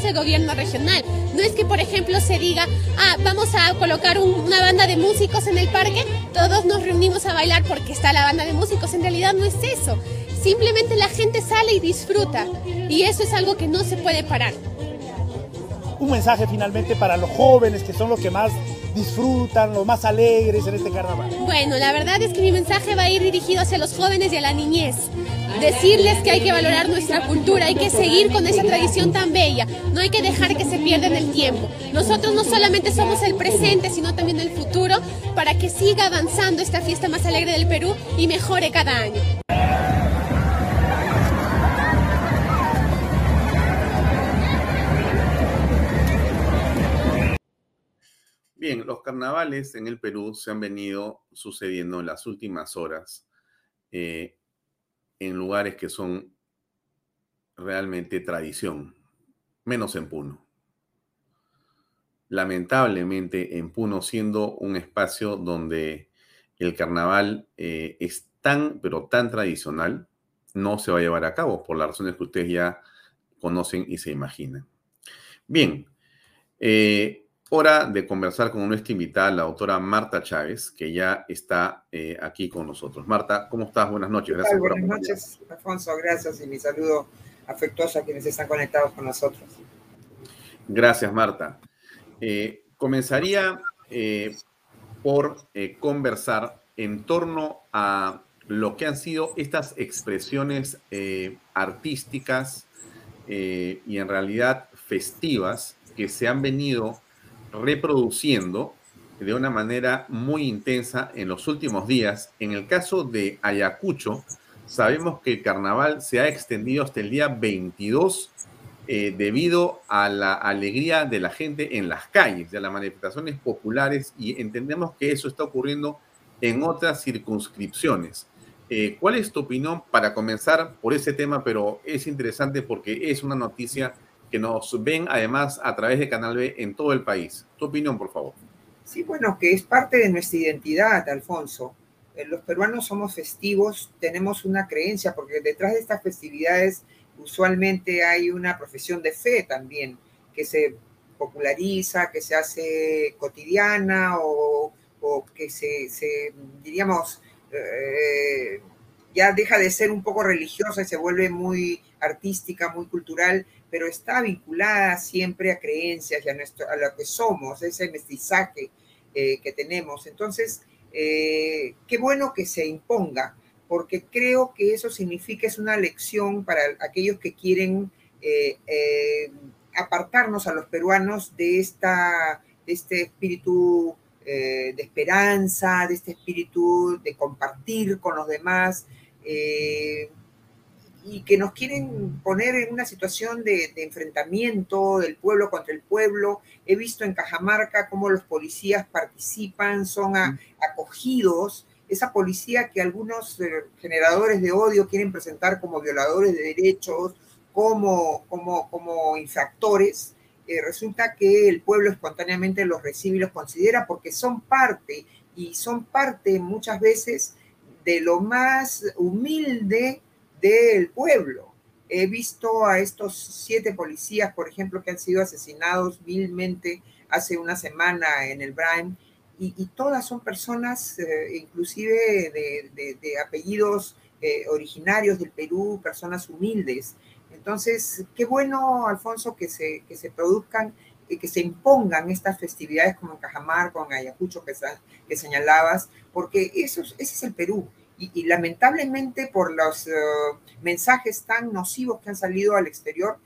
J: el
L: gobierno regional. No es que, por ejemplo, se diga, ah, vamos a colocar un- una banda de músicos en el parque, todos nos reunimos a bailar porque está la banda de músicos. En realidad no es eso. Simplemente la gente sale y disfruta. Y eso es algo que no se puede parar.
M: un mensaje finalmente para los jóvenes que son los que más disfrutan, los más alegres en este carnaval.
L: Bueno, la verdad es que mi mensaje va a ir dirigido hacia los jóvenes y a la niñez. Decirles que hay que valorar nuestra cultura, hay que seguir con esa tradición tan bella, no hay que dejar que se pierda el tiempo. Nosotros no solamente somos el presente, sino también el futuro, para que siga avanzando esta fiesta más alegre del Perú y mejore cada año.
C: Bien, los carnavales en el Perú se han venido sucediendo en las últimas horas eh, en lugares que son realmente tradición, menos en Puno. Lamentablemente en Puno siendo un espacio donde el carnaval eh, es tan, pero tan tradicional, no se va a llevar a cabo por las razones que ustedes ya conocen y se imaginan. Bien, eh, hora de conversar con nuestra invitada, la doctora Marta Chávez, que ya está eh, aquí con nosotros. Marta, ¿cómo estás? Buenas noches.
N: Gracias Buenas noches, Alfonso. Gracias y mi saludo afectuoso a quienes están conectados con nosotros.
C: Gracias, Marta. Eh, comenzaría eh, por conversar en torno a lo que han sido estas expresiones artísticas y en realidad festivas que se han venido reproduciendo de una manera muy intensa en los últimos días. En el caso de Ayacucho, sabemos que el carnaval se ha extendido hasta el día 22 eh, debido a la alegría de la gente en las calles, de las manifestaciones populares, y entendemos que eso está ocurriendo en otras circunscripciones. Eh, ¿Cuál es tu opinión para comenzar por ese tema? Pero es interesante porque es una noticia que nos ven además a través de Canal B en todo el país. Tu opinión, por favor.
N: Sí, bueno, que es parte de nuestra identidad, Alfonso. Eh, los peruanos somos festivos, tenemos una creencia, porque detrás de estas festividades usualmente hay una profesión de fe también, que se populariza, que se hace cotidiana o, que se, diríamos, eh, ya deja de ser un poco religiosa y se vuelve muy artística, muy cultural, pero está vinculada siempre a creencias y a, nuestro, a lo que somos, ese mestizaje eh, que tenemos. Entonces, eh, qué bueno que se imponga, porque creo que eso significa, es una lección para aquellos que quieren eh, apartarnos a los peruanos de, esta, de este espíritu de esperanza, de este espíritu de compartir con los demás y que nos quieren poner en una situación de, enfrentamiento del pueblo contra el pueblo. He visto en Cajamarca cómo los policías participan, son acogidos. Esa policía que algunos eh, generadores de odio quieren presentar como violadores de derechos, como, como, como infractores, eh, resulta que el pueblo espontáneamente los recibe y los considera porque son parte y son parte muchas veces de lo más humilde del pueblo. He visto a estos siete policías, por ejemplo, que han sido asesinados vilmente hace una semana en el Brain, y, todas son personas, eh, inclusive de, apellidos eh, originarios del Perú, personas humildes. Entonces, qué bueno, Alfonso, que se, que se produzcan, y que se impongan estas festividades como en Cajamarca, en Ayacucho, que, que señalabas, porque eso, ese es el Perú y, lamentablemente por los eh, mensajes tan nocivos que han salido al exterior,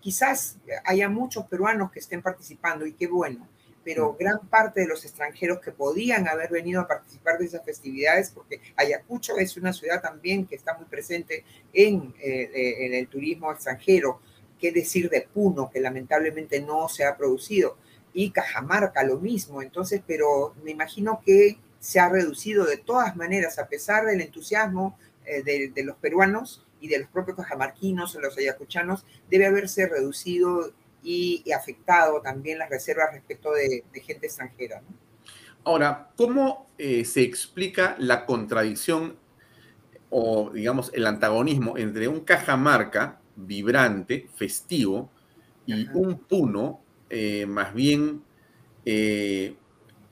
N: quizás haya muchos peruanos que estén participando y qué bueno, pero mm. gran parte de los extranjeros que podían haber venido a participar de esas festividades, porque Ayacucho es una ciudad también que está muy presente en, eh, eh, en el turismo extranjero, qué decir de Puno, que lamentablemente no se ha producido, y Cajamarca lo mismo, entonces, pero me imagino que se ha reducido de todas maneras, a pesar del entusiasmo eh, de, los peruanos y de los propios cajamarquinos o los ayacuchanos, debe haberse reducido y, afectado también las reservas respecto de, gente extranjera.
C: Ahora, ¿cómo eh, se explica la contradicción o, digamos, el antagonismo entre un Cajamarca vibrante, festivo, y un Puno eh, más bien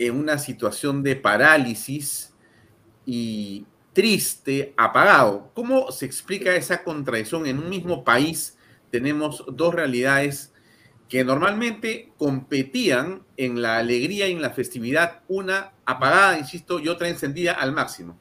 C: en una situación de parálisis y triste, apagado. ¿Cómo se explica esa contradicción? En un mismo país tenemos dos realidades que normalmente competían en la alegría y en la festividad, una apagada, insisto, y otra encendida al máximo.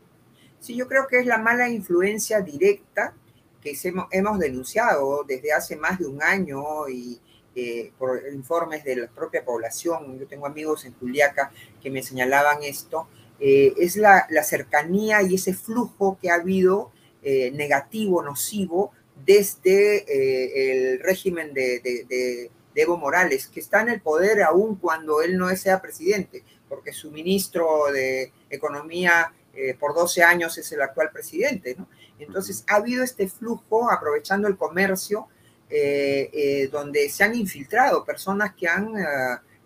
N: Sí, yo creo que es la mala influencia directa que hemos denunciado desde hace más de un año y, eh, por informes de la propia población, yo tengo amigos en Juliaca que me señalaban esto, eh, es la, cercanía y ese flujo que ha habido eh, negativo, nocivo, desde el régimen de, Evo Morales, que está en el poder aún cuando él no sea presidente, porque su ministro de Economía por 12 años es el actual presidente, ¿no? Entonces, ha habido este flujo, aprovechando el comercio, eh, eh, donde se han infiltrado personas que han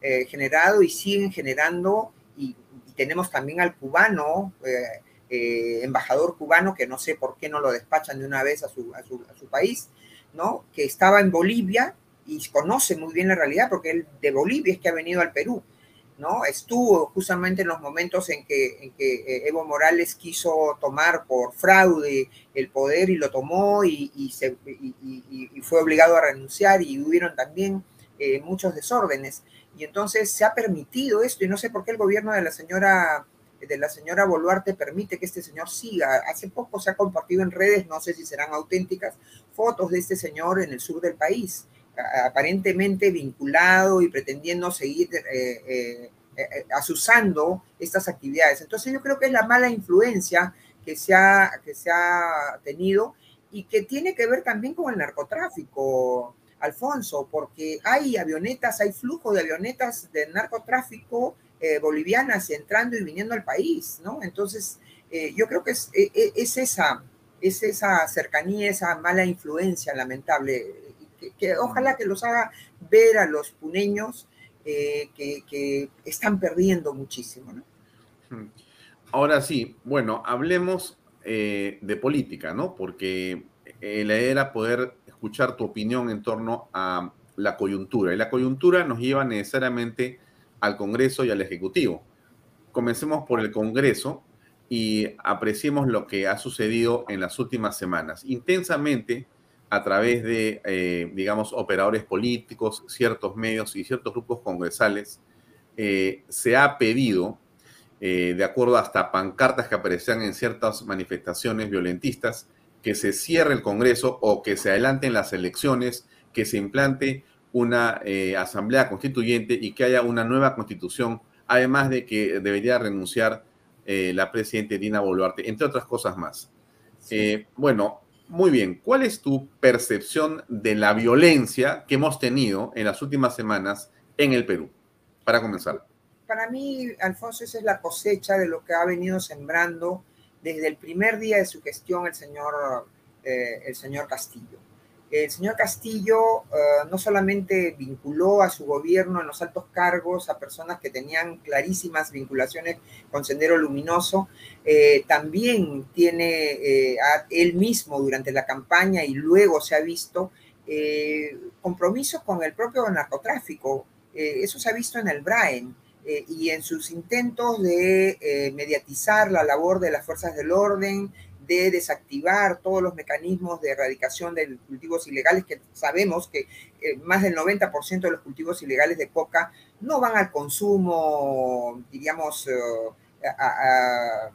N: eh, generado y siguen generando, y, tenemos también al cubano, embajador cubano, que no sé por qué no lo despachan de una vez a su, a su, a su país, ¿no? que estaba en Bolivia y conoce muy bien la realidad, porque él de Bolivia es que ha venido al Perú. ¿No? Estuvo justamente en los momentos en que, eh, Evo Morales quiso tomar por fraude el poder y lo tomó y fue obligado a renunciar y hubieron también eh, muchos desórdenes. Y entonces se ha permitido esto y no sé por qué el gobierno de la señora de la señora Boluarte permite que este señor siga. Hace poco se ha compartido en redes, no sé si serán auténticas, fotos de este señor en el sur del país aparentemente vinculado y pretendiendo seguir eh, eh, eh, asusando estas actividades. Entonces yo creo que es la mala influencia que se, ha, que se ha tenido y que tiene que ver también con el narcotráfico, Alfonso, porque hay avionetas, hay flujo de avionetas de narcotráfico eh, bolivianas entrando y viniendo al país, ¿no? Entonces, eh, yo creo que es, es, esa, es esa cercanía, esa mala influencia lamentable que, ojalá que los haga ver a los puneños eh, que, están perdiendo muchísimo. ¿no?
C: Ahora sí, bueno, hablemos eh, de política, ¿no? Porque eh, la idea era poder escuchar tu opinión en torno a la coyuntura. Y la coyuntura nos lleva necesariamente al Congreso y al Ejecutivo. Comencemos por el Congreso y apreciemos lo que ha sucedido en las últimas semanas. Intensamente, a través de, eh, digamos, operadores políticos, ciertos medios y ciertos grupos congresales, eh, se ha pedido, eh, de acuerdo hasta pancartas que aparecían en ciertas manifestaciones violentistas, que se cierre el Congreso o que se adelanten las elecciones, que se implante una asamblea constituyente y que haya una nueva constitución, además de que debería renunciar la presidenta Dina Boluarte, entre otras cosas más. Sí. Bueno, muy bien, ¿cuál es tu percepción de la violencia que hemos tenido en las últimas semanas en el Perú? Para comenzar.
N: Para mí, Alfonso, esa es la cosecha de lo que ha venido sembrando desde el primer día de su gestión el señor, eh, el señor Castillo. El señor Castillo uh, no solamente vinculó a su gobierno en los altos cargos a personas que tenían clarísimas vinculaciones con Sendero Luminoso, eh, también tiene eh, a él mismo durante la campaña y luego se ha visto eh, compromisos con el propio narcotráfico. eso se ha visto en el Braen. y en sus intentos de mediatizar la labor de las fuerzas del orden, de desactivar todos los mecanismos de erradicación de cultivos ilegales, que sabemos que eh, más del 90% de los cultivos ilegales de coca no van al consumo, diríamos, a,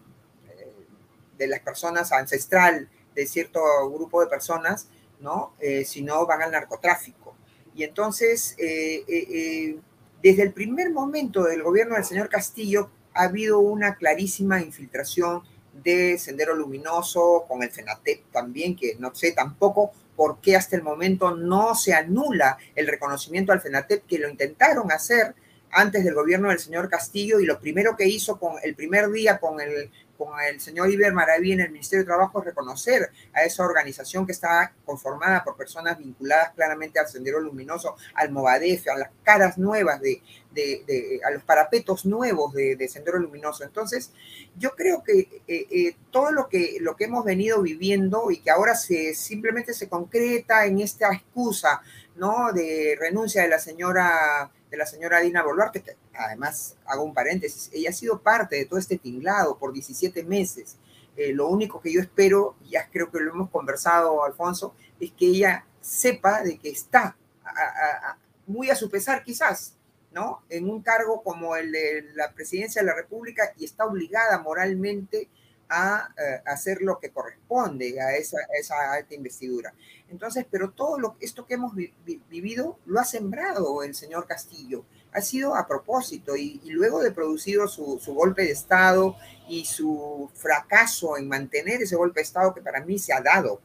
N: de las personas ancestral de cierto grupo de personas, ¿no? Eh, sino van al narcotráfico. Y entonces, eh, eh, desde el primer momento del gobierno del señor Castillo, ha habido una clarísima infiltración de Sendero Luminoso, con el FENATEP también, que no sé tampoco por qué hasta el momento no se anula el reconocimiento al FENATEP, que lo intentaron hacer antes del gobierno del señor Castillo y lo primero que hizo con el primer día con el con el señor Iber Maraví en el Ministerio de Trabajo reconocer a esa organización que está conformada por personas vinculadas claramente al Sendero Luminoso, al Movadef, a las caras nuevas de, de, de a los parapetos nuevos de, de, Sendero Luminoso. Entonces, yo creo que eh, eh, todo lo que, lo que hemos venido viviendo y que ahora se, simplemente se concreta en esta excusa, ¿no? De renuncia de la señora de la señora Dina Boluarte, además hago un paréntesis, ella ha sido parte de todo este tinglado por 17 meses. Eh, lo único que yo espero, ya creo que lo hemos conversado, Alfonso, es que ella sepa de que está a, a, a, muy a su pesar quizás, ¿no? En un cargo como el de la presidencia de la República y está obligada moralmente a, eh, a hacer lo que corresponde a esa, esa alta investidura. Entonces, pero todo lo, esto que hemos vi, vi, vivido lo ha sembrado el señor Castillo. Ha sido a propósito y, y luego de producido su, su, golpe de Estado y su fracaso en mantener ese golpe de Estado que para mí se ha dado.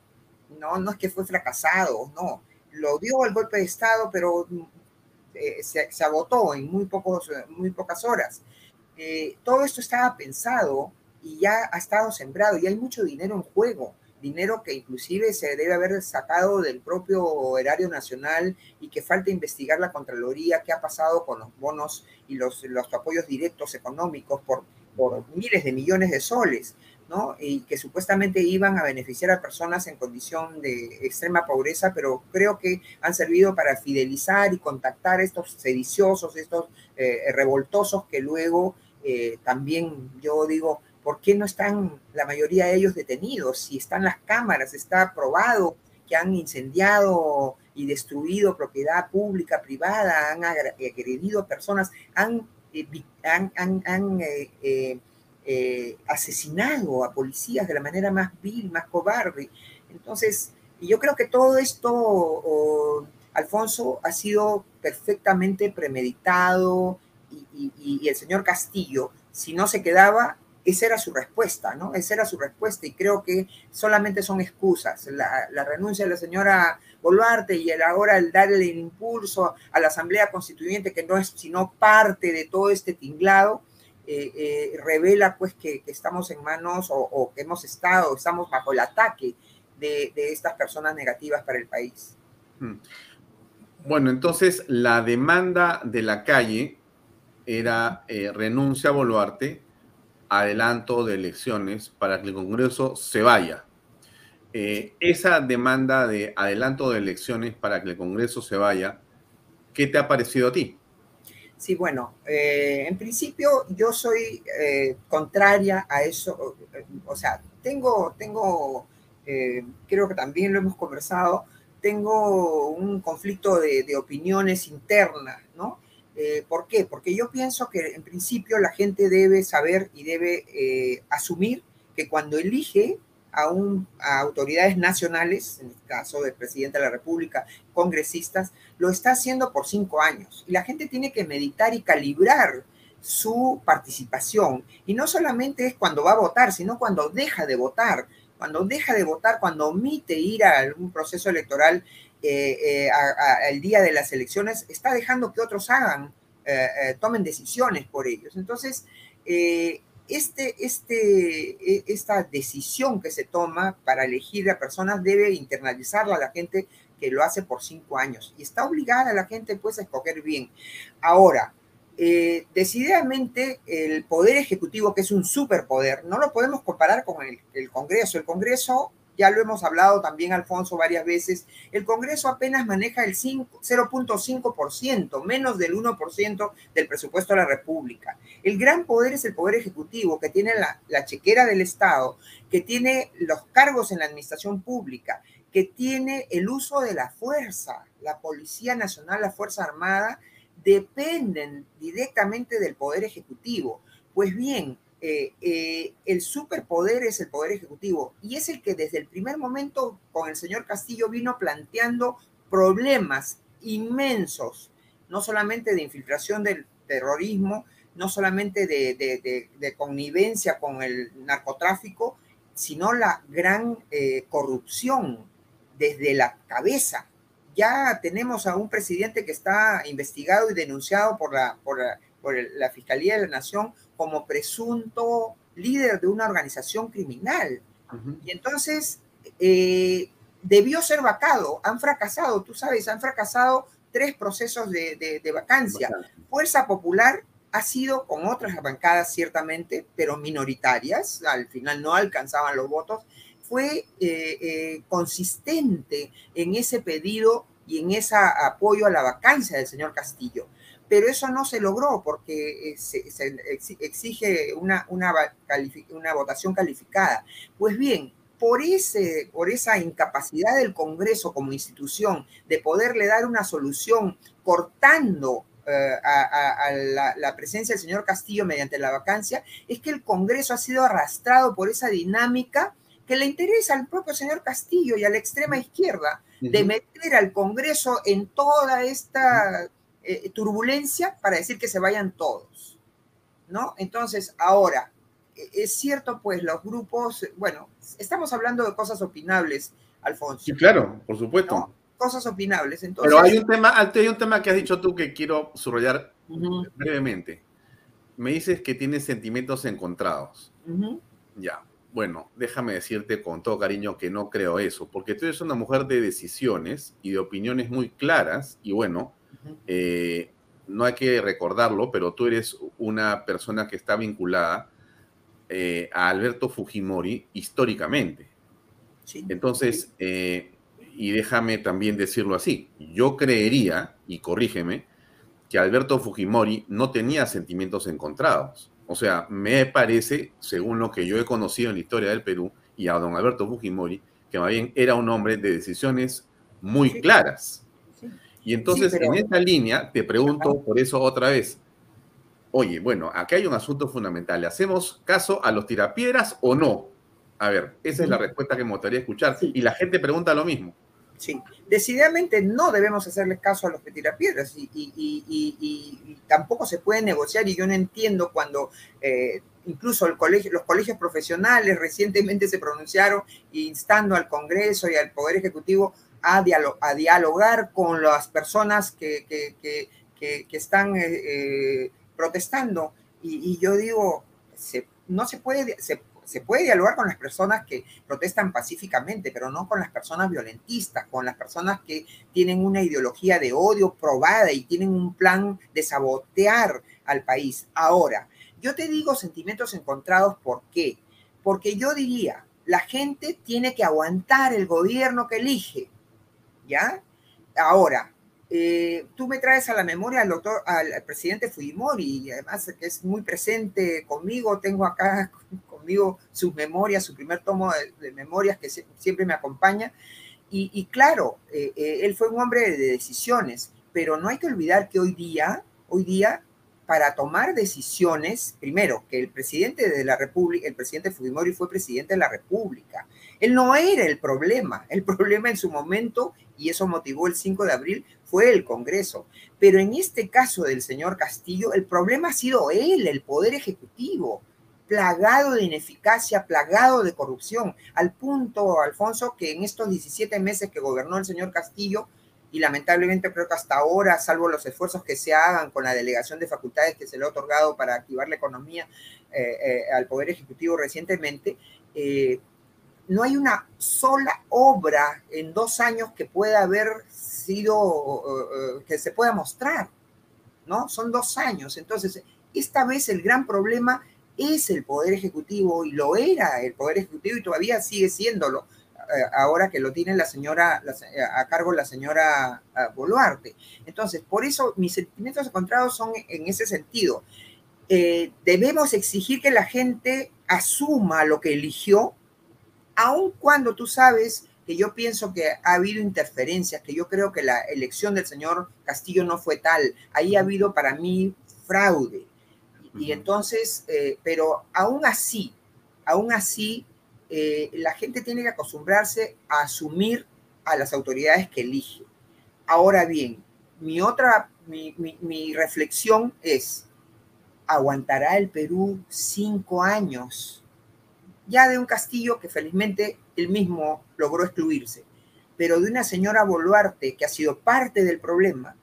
N: No, no es que fue fracasado, no. Lo dio el golpe de Estado, pero eh, se, se, agotó en muy, pocos, muy pocas horas. Eh, todo esto estaba pensado y ya ha estado sembrado y hay mucho dinero en juego dinero que inclusive se debe haber sacado del propio erario nacional y que falta investigar la Contraloría, qué ha pasado con los bonos y los, los apoyos directos económicos por, por miles de millones de soles. ¿no? Y que supuestamente iban a beneficiar a personas en condición de extrema pobreza, pero creo que han servido para fidelizar y contactar a estos sediciosos, estos eh, revoltosos que luego eh, también yo digo, ¿por qué no están la mayoría de ellos detenidos? Si están las cámaras, está probado que han incendiado y destruido propiedad pública, privada, han agredido a personas, han, eh, han eh, asesinado a policías de la manera más vil, más cobarde. Entonces, yo creo que todo esto, Alfonso, ha sido perfectamente premeditado y, el señor Castillo, si no se quedaba, esa era su respuesta, ¿no? Esa era su respuesta y creo que solamente son excusas. La, renuncia de la señora Boluarte y el ahora el darle el impulso a la Asamblea Constituyente, que no es sino parte de todo este tinglado, eh, eh, revela pues que, estamos en manos o, que hemos estado, estamos bajo el ataque de, estas personas negativas para el país.
C: Hmm. Bueno, entonces la demanda de la calle era eh, renuncia a Boluarte, adelanto de elecciones para que el Congreso se vaya. esa demanda de adelanto de elecciones para que el Congreso se vaya, ¿qué te ha parecido a ti?
N: Sí, bueno, eh, en principio yo soy eh, contraria a eso, o sea, tengo, tengo eh, creo que también lo hemos conversado, tengo un conflicto de, de opiniones internas, ¿no? ¿Por qué? Porque yo pienso que en principio la gente debe saber y debe asumir que cuando elige a, un, a autoridades nacionales, en el caso del presidente de la República, congresistas, lo está haciendo por cinco años. Y la gente tiene que meditar y calibrar su participación. Y no solamente es cuando va a votar, sino cuando deja de votar. Cuando deja de votar, cuando omite ir a algún proceso electoral eh, eh, el día de las elecciones, está dejando que otros hagan, eh, tomen decisiones por ellos. Entonces, este, este, e, esta decisión que se toma para elegir a personas debe internalizarla a la gente que lo hace por cinco años y está obligada a la gente pues a escoger bien. Ahora, decididamente el poder ejecutivo, que es un superpoder, no lo podemos comparar con el Congreso. El Congreso ya lo hemos hablado también, Alfonso, varias veces, el Congreso apenas maneja el 0.5%, menos del 1% del presupuesto de la República. El gran poder es el poder ejecutivo, que tiene la, la chequera del Estado, que tiene los cargos en la administración pública, que tiene el uso de la fuerza, la Policía Nacional, la Fuerza Armada, dependen directamente del poder ejecutivo. Pues bien, eh, eh, el superpoder es el poder ejecutivo y es el que desde el primer momento con el señor Castillo vino planteando problemas inmensos, no solamente de infiltración del terrorismo, no solamente de, connivencia con el narcotráfico, sino la gran eh, corrupción desde la cabeza. Ya tenemos a un presidente que está investigado y denunciado por la, Fiscalía de la Nación como presunto líder de una organización criminal. Y entonces eh, debió ser vacado. Han fracasado, tú sabes, han fracasado tres procesos de, vacancia. Fuerza Popular ha sido con otras bancadas ciertamente, pero minoritarias, al final no alcanzaban los votos, fue eh, eh, consistente en ese pedido y en ese apoyo a la vacancia del señor Castillo pero eso no se logró porque eh, se, exige una, una, una, votación calificada. Pues bien, por, ese, por esa incapacidad del Congreso como institución de poderle dar una solución cortando eh, a, la, la, presencia del señor Castillo mediante la vacancia, es que el Congreso ha sido arrastrado por esa dinámica que le interesa al propio señor Castillo y a la extrema izquierda de meter al Congreso en toda esta eh, turbulencia para decir que se vayan todos, ¿no? Entonces, ahora, e, es cierto, pues los grupos, bueno, estamos hablando de cosas opinables, Alfonso.
C: Sí, claro, por supuesto.
N: Cosas opinables. Entonces,
C: Pero hay un, tema, hay un tema que has dicho tú que quiero subrayar brevemente. Me dices que tienes sentimientos encontrados. Ya. bueno, déjame decirte con todo cariño que no creo eso, porque tú eres una mujer de decisiones y de opiniones muy claras, y bueno, eh, no hay que recordarlo, pero tú eres una persona que está vinculada eh, a Alberto Fujimori históricamente. Entonces, eh, y déjame también decirlo así, yo creería, y corrígeme, que Alberto Fujimori no tenía sentimientos encontrados. O sea, me parece, según lo que yo he conocido en la historia del Perú y a don Alberto Fujimori, que más bien era un hombre de decisiones muy claras. Y entonces, en esta línea, te pregunto por eso otra vez, oye, bueno, aquí hay un asunto fundamental, ¿le hacemos caso a los tirapiedras o no? A ver, esa es la respuesta que me gustaría escuchar. Y la gente pregunta lo mismo.
N: Sí, decididamente no debemos hacerles caso a los que tiran piedras y, y, tampoco se puede negociar y yo no entiendo cuando eh, incluso el colegio, los colegios profesionales recientemente se pronunciaron instando al Congreso y al Poder Ejecutivo a, dialogar con las personas que, que, que, están eh, eh, protestando y, yo digo, no se puede, se se puede dialogar con las personas que protestan pacíficamente, pero no con las personas violentistas, con las personas que tienen una ideología de odio probada y tienen un plan de sabotear al país. Ahora, yo te digo sentimientos encontrados, ¿por qué? Porque yo diría, la gente tiene que aguantar el gobierno que elige, ¿ya? Ahora, eh, tú me traes a la memoria al presidente Fujimori, y además que es muy presente conmigo, tengo acá conmigo sus memorias, su primer tomo de, memorias que siempre me acompaña. Y, claro, eh, eh, él fue un hombre de decisiones, pero no hay que olvidar que hoy día, hoy día, para tomar decisiones, primero, que el presidente de la República, el presidente Fujimori fue presidente de la República. Él no era el problema, el problema en su momento, y eso motivó el 5 de abril, fue el Congreso. Pero en este caso del señor Castillo, el problema ha sido él, el Poder Ejecutivo plagado de ineficacia, plagado de corrupción, al punto, Alfonso, que en estos 17 meses que gobernó el señor Castillo, y lamentablemente creo que hasta ahora, salvo los esfuerzos que se hagan con la delegación de facultades que se le ha otorgado para activar la economía eh, eh, al Poder Ejecutivo recientemente, eh, no hay una sola obra en dos años que pueda haber sido, que se pueda mostrar, ¿no? Son dos años. Entonces, esta vez el gran problema es el Poder Ejecutivo y lo era el Poder Ejecutivo y todavía sigue siéndolo ahora que lo tiene la señora, a cargo la señora eh, Boluarte. Entonces, por eso mis sentimientos encontrados son en ese sentido. Eh, debemos exigir que la gente asuma lo que eligió, aun cuando tú sabes que yo pienso que ha habido interferencias, que yo creo que la elección del señor Castillo no fue tal. Ahí ha habido para mí fraude. Y entonces, eh, pero aún así, aún así, eh, la gente tiene que acostumbrarse a asumir a las autoridades que elige. Ahora bien, mi otra, mi, mi reflexión es, ¿aguantará el Perú cinco años ya de un castillo que felizmente él mismo logró excluirse, pero de una señora Boluarte que ha sido parte del problema,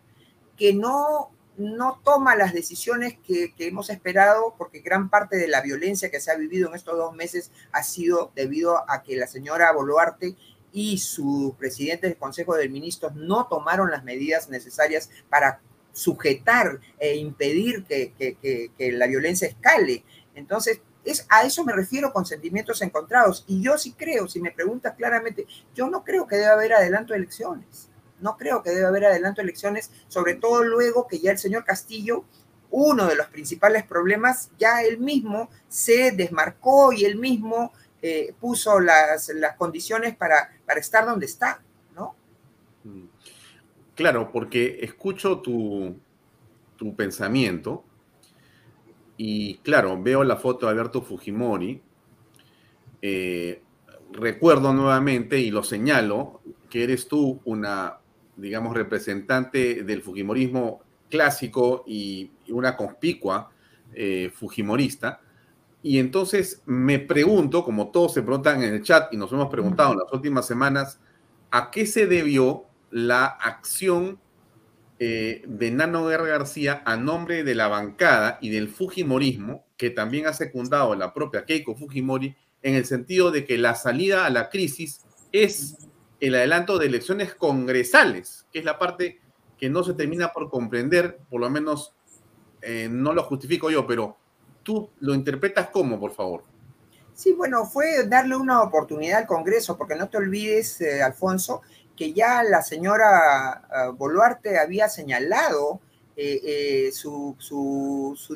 N: que no no toma las decisiones que, hemos esperado, porque gran parte de la violencia que se ha vivido en estos dos meses ha sido debido a que la señora Boluarte y su presidente del Consejo de Ministros no tomaron las medidas necesarias para sujetar e impedir que, la violencia escale. Entonces, es, a eso me refiero con sentimientos encontrados. Y yo sí creo, si me preguntas claramente, yo no creo que deba haber adelanto de elecciones no creo que debe haber adelanto de elecciones, sobre todo luego que ya el señor Castillo, uno de los principales problemas, ya él mismo se desmarcó y él mismo eh, puso las, las condiciones para, para estar donde está, ¿no?
C: Mm. Claro, porque escucho tu, tu pensamiento y claro, veo la foto de Alberto Fujimori, eh, recuerdo nuevamente y lo señalo que eres tú una digamos, representante del Fujimorismo clásico y una conspicua eh, Fujimorista. Y entonces me pregunto, como todos se preguntan en el chat y nos hemos preguntado en las últimas semanas, ¿a qué se debió la acción eh, de Nano Guerra García a nombre de la bancada y del Fujimorismo, que también ha secundado la propia Keiko Fujimori en el sentido de que la salida a la crisis es el adelanto de elecciones congresales, que es la parte que no se termina por comprender, por lo menos eh, no lo justifico yo, pero tú lo interpretas como, por favor.
N: Sí, bueno, fue darle una oportunidad al Congreso, porque no te olvides, eh, Alfonso, que ya la señora uh, Boluarte había señalado eh, eh, su,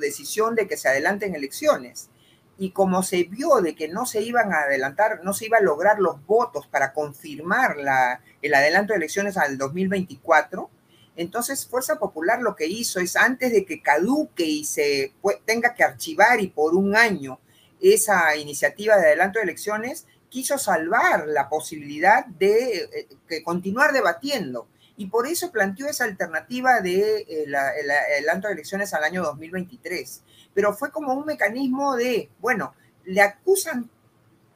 N: decisión de que se adelanten elecciones. Y como se vio de que no se iban a adelantar, no se iba a lograr los votos para confirmar la, el adelanto de elecciones al 2024, entonces Fuerza Popular lo que hizo es antes de que caduque y se tenga que archivar y por un año esa iniciativa de adelanto de elecciones, quiso salvar la posibilidad de, de continuar debatiendo y por eso planteó esa alternativa de eh, el adelanto de elecciones al año 2023. Pero fue como un mecanismo de, bueno, le acusan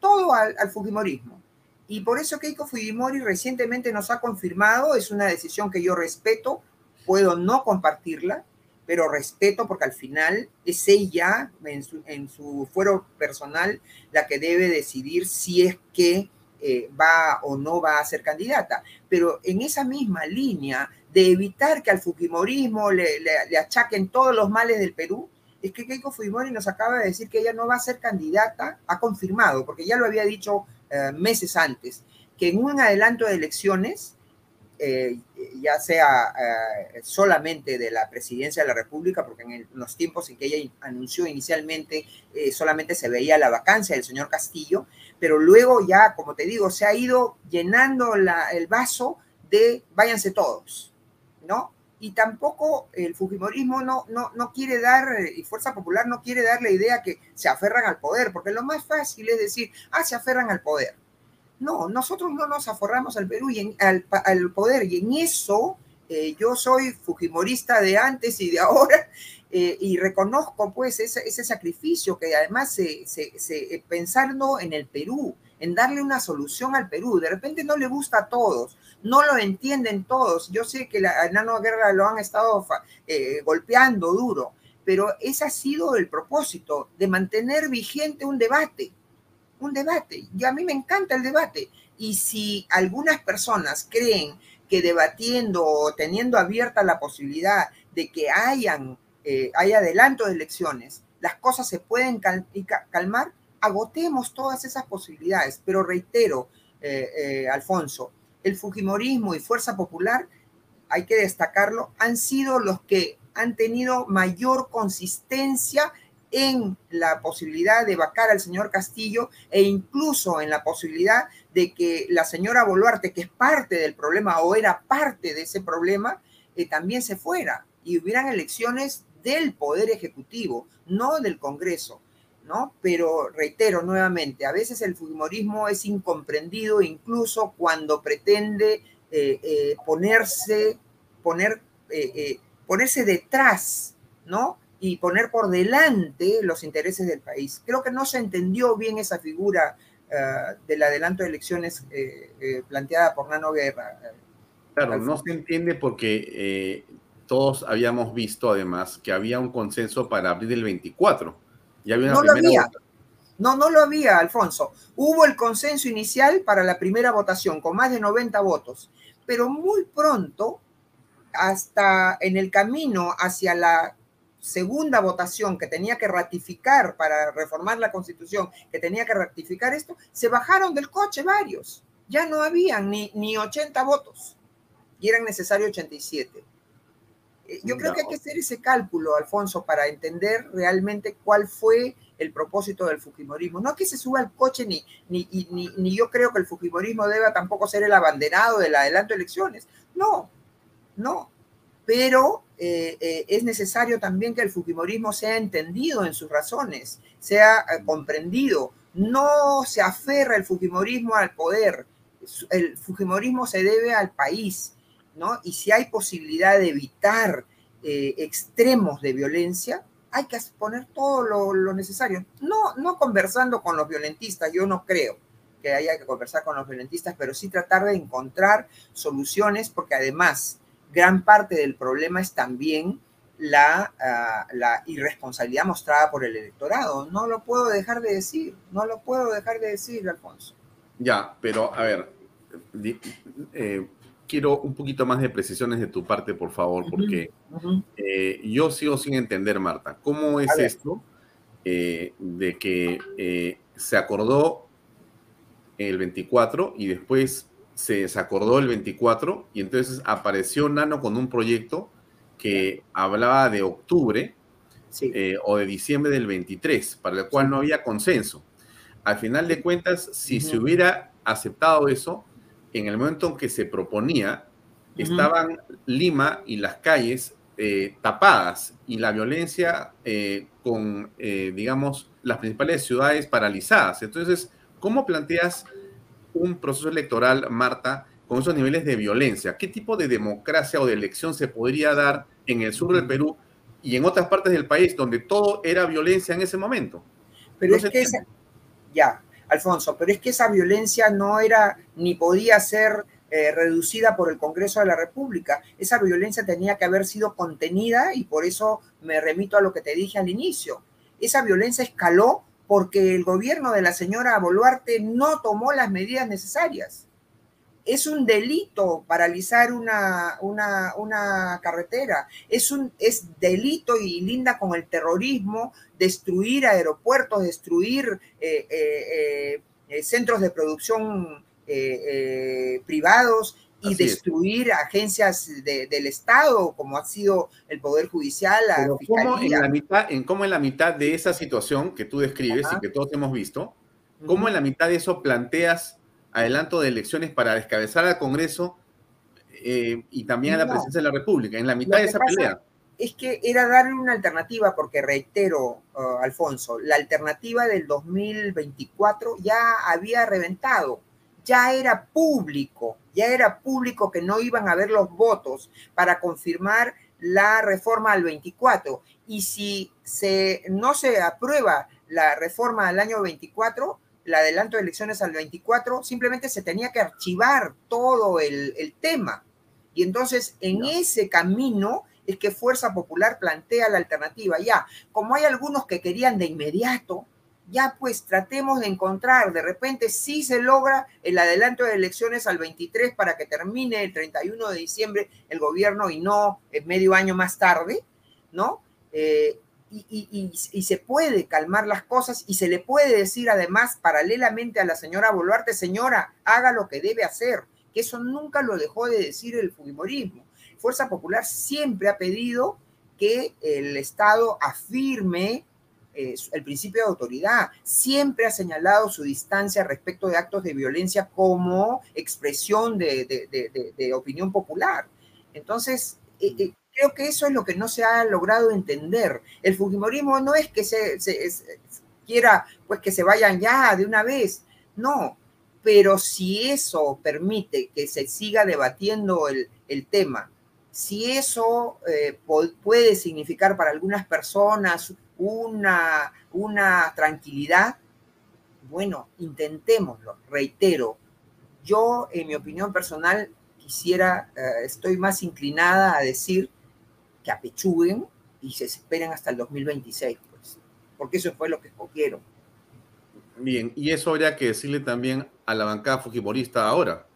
N: todo al, Fujimorismo. Y por eso Keiko Fujimori recientemente nos ha confirmado, es una decisión que yo respeto, puedo no compartirla, pero respeto porque al final es ella, en su, en su fuero personal, la que debe decidir si es que eh, va o no va a ser candidata. Pero en esa misma línea de evitar que al Fujimorismo le, le, le, achaquen todos los males del Perú, es que Keiko Fujimori nos acaba de decir que ella no va a ser candidata, ha confirmado, porque ya lo había dicho eh, meses antes, que en un adelanto de elecciones, eh, ya sea eh, solamente de la presidencia de la República, porque en, los tiempos en que ella anunció inicialmente solamente se veía la vacancia del señor Castillo, pero luego ya, como te digo, se ha ido llenando el vaso de váyanse todos, ¿no? Y tampoco el Fujimorismo no, no, no quiere dar, y Fuerza Popular no quiere dar la idea que se aferran al poder, porque lo más fácil es decir, ah, se aferran al poder. No, nosotros no nos aforramos al Perú y en, al, al, poder, y en eso eh, yo soy fujimorista de antes y de ahora, eh, y reconozco pues ese, ese sacrificio que además se, se, se, pensando en el Perú, en darle una solución al Perú. De repente no le gusta a todos, no lo entienden todos. Yo sé que la Nano Guerra lo han estado eh, golpeando duro, pero ese ha sido el propósito de mantener vigente un debate, un debate. Y a mí me encanta el debate. Y si algunas personas creen que debatiendo o teniendo abierta la posibilidad de que hayan, eh, haya adelanto de elecciones, las cosas se pueden cal calmar, agotemos todas esas posibilidades. Pero reitero, eh, eh, Alfonso, el Fujimorismo y Fuerza Popular, hay que destacarlo, han sido los que han tenido mayor consistencia en la posibilidad de vacar al señor Castillo e incluso en la posibilidad de que la señora Boluarte, que es parte del problema o era parte de ese problema, eh, también se fuera y hubieran elecciones del Poder Ejecutivo, no del Congreso. ¿No? Pero reitero nuevamente, a veces el fujimorismo es incomprendido incluso cuando pretende eh, eh, ponerse, poner, eh, ponerse detrás, ¿no? Y poner por delante los intereses del país. Creo que no se entendió bien esa figura uh, del adelanto de elecciones planteada por Nano Guerra.
C: Claro, no se entiende porque todos habíamos visto además que había un consenso para abril del 24 ya había
N: no lo había. Votación. No, no lo había, Alfonso. Hubo el consenso inicial para la primera votación con más de 90 votos, pero muy pronto, hasta en el camino hacia la segunda votación que tenía que ratificar para reformar la constitución, que tenía que ratificar esto, se bajaron del coche varios. Ya no habían ni, ni 80 votos y eran necesarios 87. Yo creo que hay que hacer ese cálculo, Alfonso, para entender realmente cuál fue el propósito del Fujimorismo. No es que se suba al coche, ni, ni, ni, ni yo creo que el Fujimorismo deba tampoco ser el abanderado del adelanto de elecciones. No, no. Pero eh, eh, es necesario también que el Fujimorismo sea entendido en sus razones, sea eh, comprendido. No se aferra el Fujimorismo al poder. El Fujimorismo se debe al país ¿no? Y si hay posibilidad de evitar eh, extremos de violencia, hay que poner todo lo, necesario. No, no conversando con los violentistas, yo no creo que haya que conversar con los violentistas, pero sí tratar de encontrar soluciones, porque además gran parte del problema es también la, ah, irresponsabilidad mostrada por el electorado. No lo puedo dejar de decir, no lo puedo dejar de decir, Alfonso.
C: Ya, pero a ver, eh, quiero un poquito más de precisiones de tu parte, por favor, porque eh, yo sigo sin entender, Marta, ¿cómo es esto eh, de que eh, se acordó el 24 y después se desacordó el 24 y entonces apareció Nano con un proyecto que hablaba de octubre eh, o de diciembre del 23, para el cual no había consenso. Al final de cuentas, si se hubiera aceptado eso, en el momento en que se proponía, estaban Lima y las calles eh, tapadas y la violencia eh, con, eh, digamos, las principales ciudades paralizadas. Entonces, ¿cómo planteas un proceso electoral, Marta, con esos niveles de violencia? ¿Qué tipo de democracia o de elección se podría dar en el sur del. Perú y en otras partes del país donde todo era violencia en ese momento?
N: Pero
C: No
N: es que esa, ya, Alfonso, pero es que esa violencia no era ni podía ser eh, reducida por el Congreso de la República. Esa violencia tenía que haber sido contenida y por eso me remito a lo que te dije al inicio. Esa violencia escaló porque el gobierno de la señora Boluarte no tomó las medidas necesarias. Es un delito paralizar una, una, una carretera, es, un, es delito y linda con el terrorismo, destruir aeropuertos, destruir eh, eh, eh, centros de producción privados y
C: Así es.
N: destruir agencias de- del Estado, como ha sido el Poder Judicial, la
C: Pero ¿cómo en, la mitad, en cómo en la mitad de esa situación que tú describes
N: Ajá.
C: y que todos hemos visto, cómo en la mitad de eso planteas adelanto de elecciones para descabezar al Congreso eh, y también a la
N: No.
C: presidencia de la República? En la mitad de esa
N: pasa
C: pelea.
N: Es que era darle una alternativa, porque reitero, uh, Alfonso, la alternativa del 2024 ya había reventado, ya era público, ya era público que no iban a haber los votos para confirmar la reforma al 24. Y si se, no se aprueba la reforma al año 24, el adelanto de elecciones al 24, simplemente se tenía que archivar todo el, el tema. Y entonces en ese camino es que Fuerza Popular plantea la alternativa. Ya, como hay algunos que querían de inmediato, ya pues tratemos de encontrar, de repente sí se logra el adelanto de elecciones al 23 para que termine el 31 de diciembre el gobierno y no medio año más tarde, ¿no? Eh, y- y se puede calmar las cosas y se le puede decir además paralelamente a la señora Boluarte, señora, haga lo que debe hacer, que eso nunca lo dejó de decir el Fujimorismo. Fuerza Popular siempre ha pedido que el Estado afirme eh, el principio de autoridad, siempre ha señalado su distancia respecto de actos de violencia como expresión de, opinión popular. Entonces, eh, eh, creo que eso es lo que no se ha logrado entender. El Fujimorismo no es que se, quiera pues que se vayan ya de una vez, no, pero si eso permite que se siga debatiendo el tema, si eso eh, puede significar para algunas personas una, una tranquilidad, bueno, intentémoslo, reitero. Yo, en mi opinión personal, quisiera, eh, estoy más inclinada a decir que apechuguen y se esperen hasta el 2026, pues, porque eso fue lo que escogieron.
C: Bien, y eso habría que decirle también a la bancada fujimorista ahora.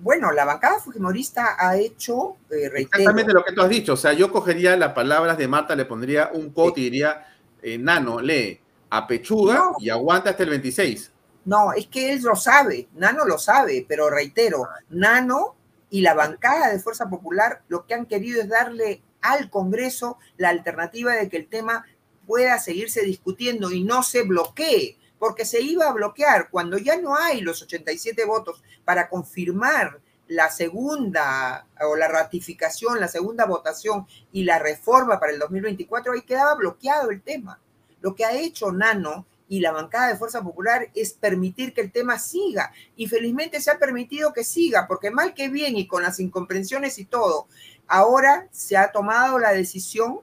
N: Bueno, la bancada fujimorista ha hecho, eh, reitero,
C: Exactamente lo que tú has dicho. O sea, yo cogería las palabras de Marta, le pondría un quote y diría, eh, Nano, lee, apechuga
N: No.
C: y aguanta hasta el 26.
N: No, es que él lo sabe, Nano lo sabe, pero reitero, Nano y la bancada de Fuerza Popular lo que han querido es darle al Congreso la alternativa de que el tema pueda seguirse discutiendo y no se bloquee, porque se iba a bloquear cuando ya no hay los 87 votos para confirmar la segunda o la ratificación, la segunda votación y la reforma para el 2024, ahí quedaba bloqueado el tema. Lo que ha hecho Nano y la bancada de Fuerza Popular es permitir que el tema siga. Y felizmente se ha permitido que siga, porque mal que bien y con las incomprensiones y todo, ahora se ha tomado la decisión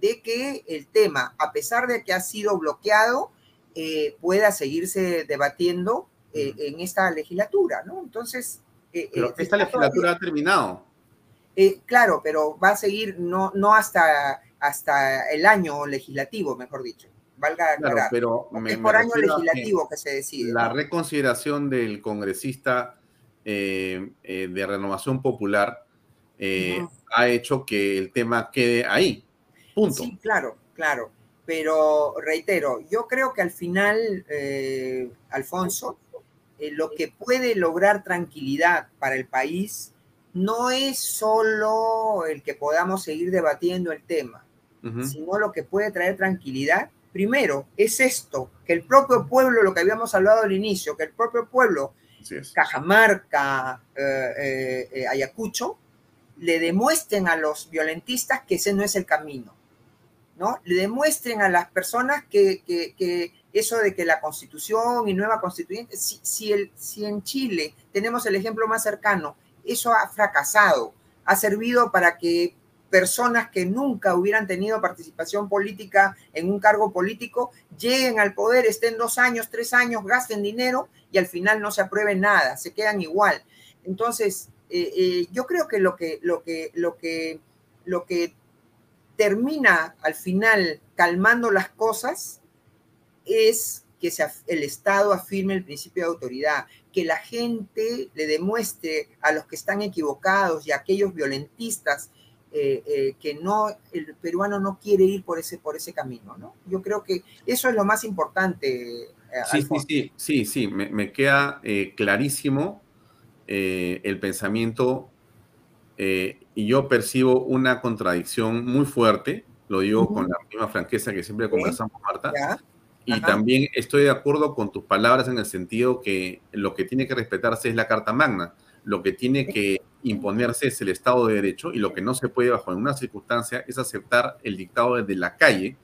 N: de que el tema, a pesar de que ha sido bloqueado, eh, pueda seguirse debatiendo eh, en esta legislatura, ¿no? Entonces... eh,
C: Pero
N: eh,
C: esta legislatura ha terminado.
N: Claro, pero va a seguir no, no hasta, hasta el año legislativo, mejor dicho. Valga
C: Claro,
N: aclarar.
C: pero
N: Porque
C: me-
N: es por año legislativo que se decide.
C: La
N: ¿no?
C: reconsideración del congresista eh, eh, de Renovación Popular eh, ha hecho que el tema quede ahí. Punto.
N: Sí, claro, claro. Pero reitero, yo creo que al final, eh, Alfonso, eh, lo que puede lograr tranquilidad para el país no es solo el que podamos seguir debatiendo el tema, sino lo que puede traer tranquilidad. Primero, es esto, que el propio pueblo, lo que habíamos hablado al inicio, que el propio pueblo. Cajamarca, eh, Ayacucho, le demuestren a los violentistas que ese no es el camino, ¿no? Le demuestren a las personas que, que- eso de que la constitución y nueva constituyente, si, si, el, si en Chile tenemos el ejemplo más cercano, eso ha fracasado, ha servido para que personas que nunca hubieran tenido participación política en un cargo político lleguen al poder, estén dos años, tres años, gasten dinero y al final no se apruebe nada, se quedan igual. Entonces, eh, eh, yo creo que lo que, lo que, lo que, lo que termina al final calmando las cosas es que se el Estado afirme el principio de autoridad, que la gente le demuestre a los que están equivocados y a aquellos violentistas eh, eh, que no, el peruano no quiere ir por ese, por ese camino, ¿no? Yo creo que eso es lo más importante. eh,
C: Sí, sí, sí, sí, sí, me, me queda clarísimo el pensamiento eh, y yo percibo una contradicción muy fuerte, lo digo
N: Ujú.
C: con la misma franqueza que siempre
N: Sí.
C: conversamos, Marta,
N: Ya.
C: y también estoy de acuerdo con tus palabras en el sentido que lo que tiene que respetarse es la Carta Magna, lo que tiene que imponerse es el Estado de Derecho y lo que no se puede bajo ninguna circunstancia es aceptar el dictado desde la calle,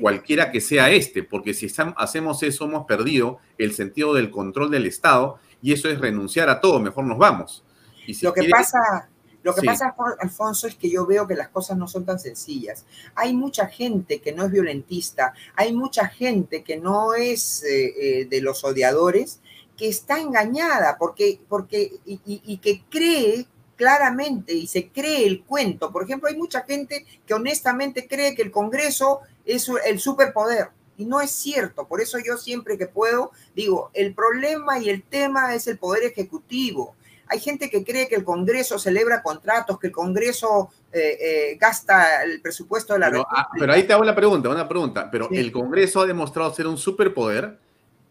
C: cualquiera que sea este, porque si hacemos eso hemos perdido el sentido del control del Estado y eso es renunciar a todo, mejor nos vamos. Y si
N: lo que
C: quiere-
N: pasa, lo que
C: Sí.
N: pasa, Alfonso, es que yo veo que las cosas no son tan sencillas. Hay mucha gente que no es violentista, hay mucha gente que no es eh, eh, de los odiadores, que está engañada porque, porque y, y- y que cree claramente y se cree el cuento. Por ejemplo, hay mucha gente que honestamente cree que el Congreso es el superpoder. Y no es cierto. Por eso yo siempre que puedo digo, el problema y el tema es el poder ejecutivo. Hay gente que cree que el Congreso celebra contratos, que el Congreso eh, eh, gasta el presupuesto de la
C: Pero, ah, pero ahí te hago la pregunta, una pregunta. Pero
N: Sí.
C: el Congreso ha demostrado ser un superpoder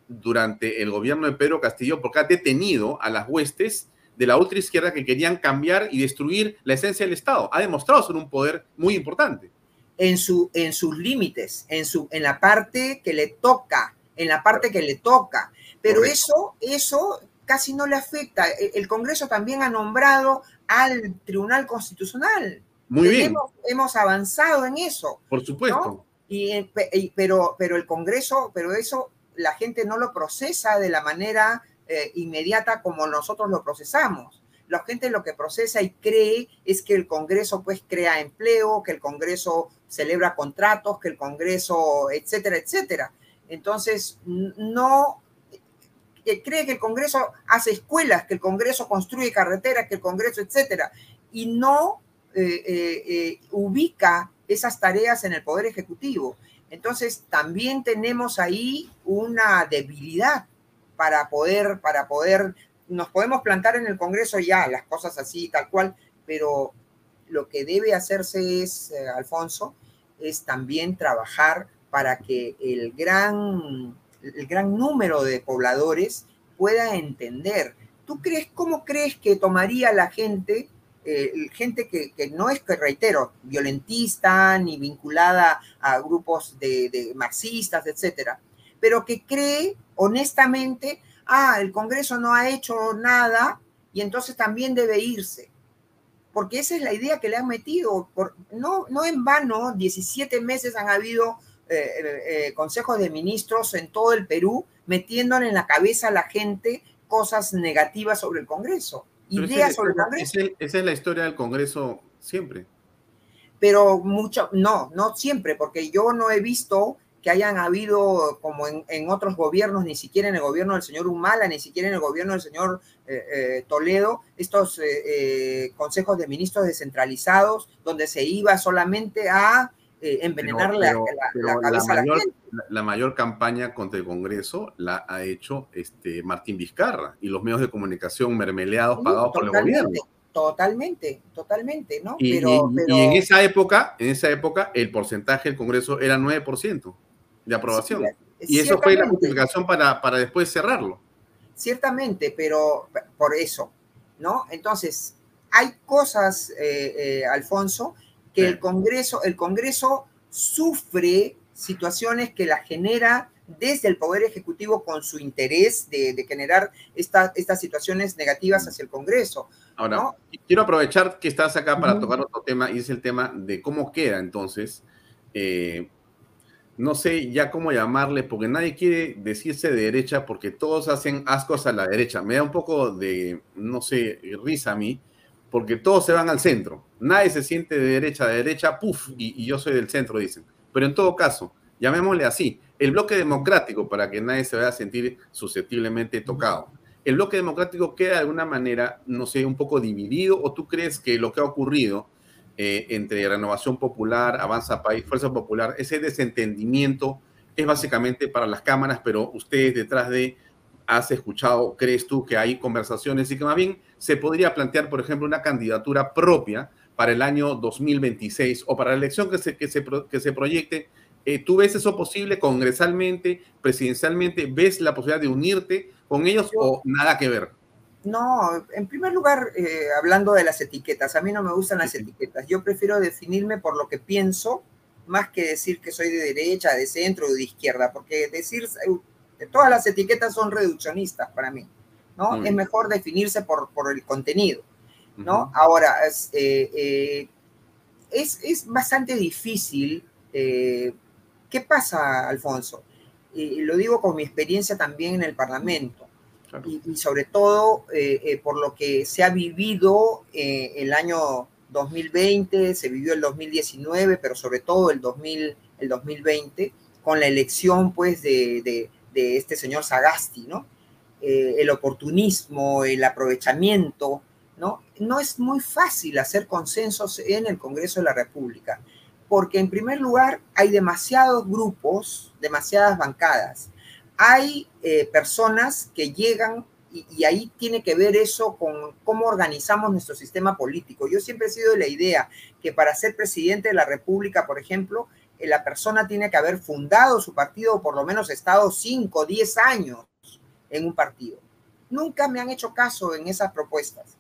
C: durante el gobierno de Pedro Castillo porque ha detenido a las huestes de la ultraizquierda que querían cambiar y destruir la esencia del Estado. Ha demostrado ser un poder muy importante.
N: en, su, en sus límites, en, su, en la parte que le toca, en la parte que le toca. Pero
C: Correcto.
N: eso, eso casi no le afecta. El, el Congreso también ha nombrado al Tribunal Constitucional.
C: Muy bien.
N: Hemos, hemos avanzado en eso.
C: Por supuesto.
N: ¿no? Y, pe- y- pero, pero el Congreso, pero eso la gente no lo procesa de la manera eh, inmediata como nosotros lo procesamos. La gente lo que procesa y cree es que el Congreso pues crea empleo, que el Congreso celebra contratos, que el Congreso, etcétera, etcétera. Entonces, no que cree que el Congreso hace escuelas, que el Congreso construye carreteras, que el Congreso, etcétera, y no eh, eh, eh, ubica esas tareas en el Poder Ejecutivo. Entonces, también tenemos ahí una debilidad para poder, para poder, nos podemos plantar en el Congreso ya, las cosas así, tal cual, pero lo que debe hacerse es, Alfonso, es también trabajar para que el gran, el gran número de pobladores pueda entender. ¿Tú crees, cómo crees que tomaría la gente, eh, gente que, no es, que reitero, violentista ni vinculada a grupos de, de marxistas, etcétera, pero que cree honestamente, ah, el Congreso no ha hecho nada y entonces también debe irse? porque esa es la idea que le han metido. Por, no, no en vano, 17 meses han habido eh, eh, consejos de ministros en todo el Perú metiéndole en la cabeza a la gente cosas negativas sobre el Congreso,
C: Pero
N: ideas
C: es-
N: sobre el Congreso.
C: esa es- esa es la historia del Congreso siempre.
N: Pero mucho, no, no siempre, porque yo no he visto que hayan habido, como en, en otros gobiernos, ni siquiera en el gobierno del señor Humala, ni siquiera en el gobierno del señor eh, eh, Toledo, estos eh, eh, consejos de ministros descentralizados, donde se iba solamente a eh, envenenar
C: Pero-
N: la,
C: pero-
N: la-
C: pero
N: la
C: la
N: cabeza la
C: mayor, la- la mayor campaña contra el Congreso la ha hecho este Martín Vizcarra y los medios de comunicación mermeleados pagados por el gobierno.
N: totalmente, totalmente, ¿no?
C: Y,
N: pero,
C: y-
N: pero
C: y en esa época, en esa época, el porcentaje del Congreso era 9% de aprobación.
N: Sí,
C: y eso fue la justificación para, para después cerrarlo.
N: ciertamente, pero por eso, ¿no? Entonces, hay cosas, eh, eh, Alfonso, que el Congreso, el Congreso sufre situaciones que la genera desde el Poder Ejecutivo con su interés de, de generar esta- estas situaciones negativas hacia el Congreso.
C: Ahora,
N: ¿no?
C: quiero aprovechar que estás acá para tocar otro tema y es el tema de cómo queda entonces. eh, no sé ya cómo llamarle, porque nadie quiere decirse de derecha porque todos hacen ascos a la derecha. Me da un poco de, no sé, risa a mí, porque todos se van al centro. Nadie se siente de derecha a derecha, puf, y, y yo soy del centro, dicen. Pero en todo caso, llamémosle así, el bloque democrático, para que nadie se vaya a sentir susceptiblemente tocado. ¿El bloque democrático queda de alguna manera, no sé, un poco dividido o tú crees que lo que ha ocurrido eh, entre Renovación Popular, Avanza País, Fuerza Popular, ese desentendimiento es básicamente para las cámaras, pero ustedes detrás de, has escuchado, crees tú que hay conversaciones y que más bien se podría plantear, por ejemplo, una candidatura propia para el año 2026 o para la elección que se, que se, que se proyecte? Eh, ¿Tú ves eso posible congresalmente, presidencialmente? ¿Ves la posibilidad de unirte con ellos o nada que ver?
N: No, en primer lugar, eh, hablando de las etiquetas, a mí no me gustan las etiquetas. Yo prefiero definirme por lo que pienso más que decir que soy de derecha, de centro o de izquierda, porque decir eh, todas las etiquetas son reduccionistas para mí, ¿no?
O: Mm.
N: Es mejor definirse por, por el contenido, ¿no? Ahora, es, eh, eh, es, es bastante difícil. eh, ¿Qué pasa, Alfonso? Y lo digo con mi experiencia también en el Parlamento y, y sobre todo por lo que se ha vivido el año 2020, se vivió el 2019, pero sobre todo el, 2000, el 2020, con la elección pues de, de- de este señor Sagasti, ¿no? El oportunismo, el aprovechamiento, ¿no? No es muy fácil hacer consensos en el Congreso de la República, porque en primer lugar hay demasiados grupos, demasiadas bancadas, hay eh, personas que llegan y, ahí tiene que ver eso con cómo organizamos nuestro sistema político. Yo siempre he sido de la idea que para ser presidente de la República, por ejemplo, eh, la persona tiene que haber fundado su partido o por lo menos estado 5, 10 años en un partido. Nunca me han hecho caso en esas propuestas.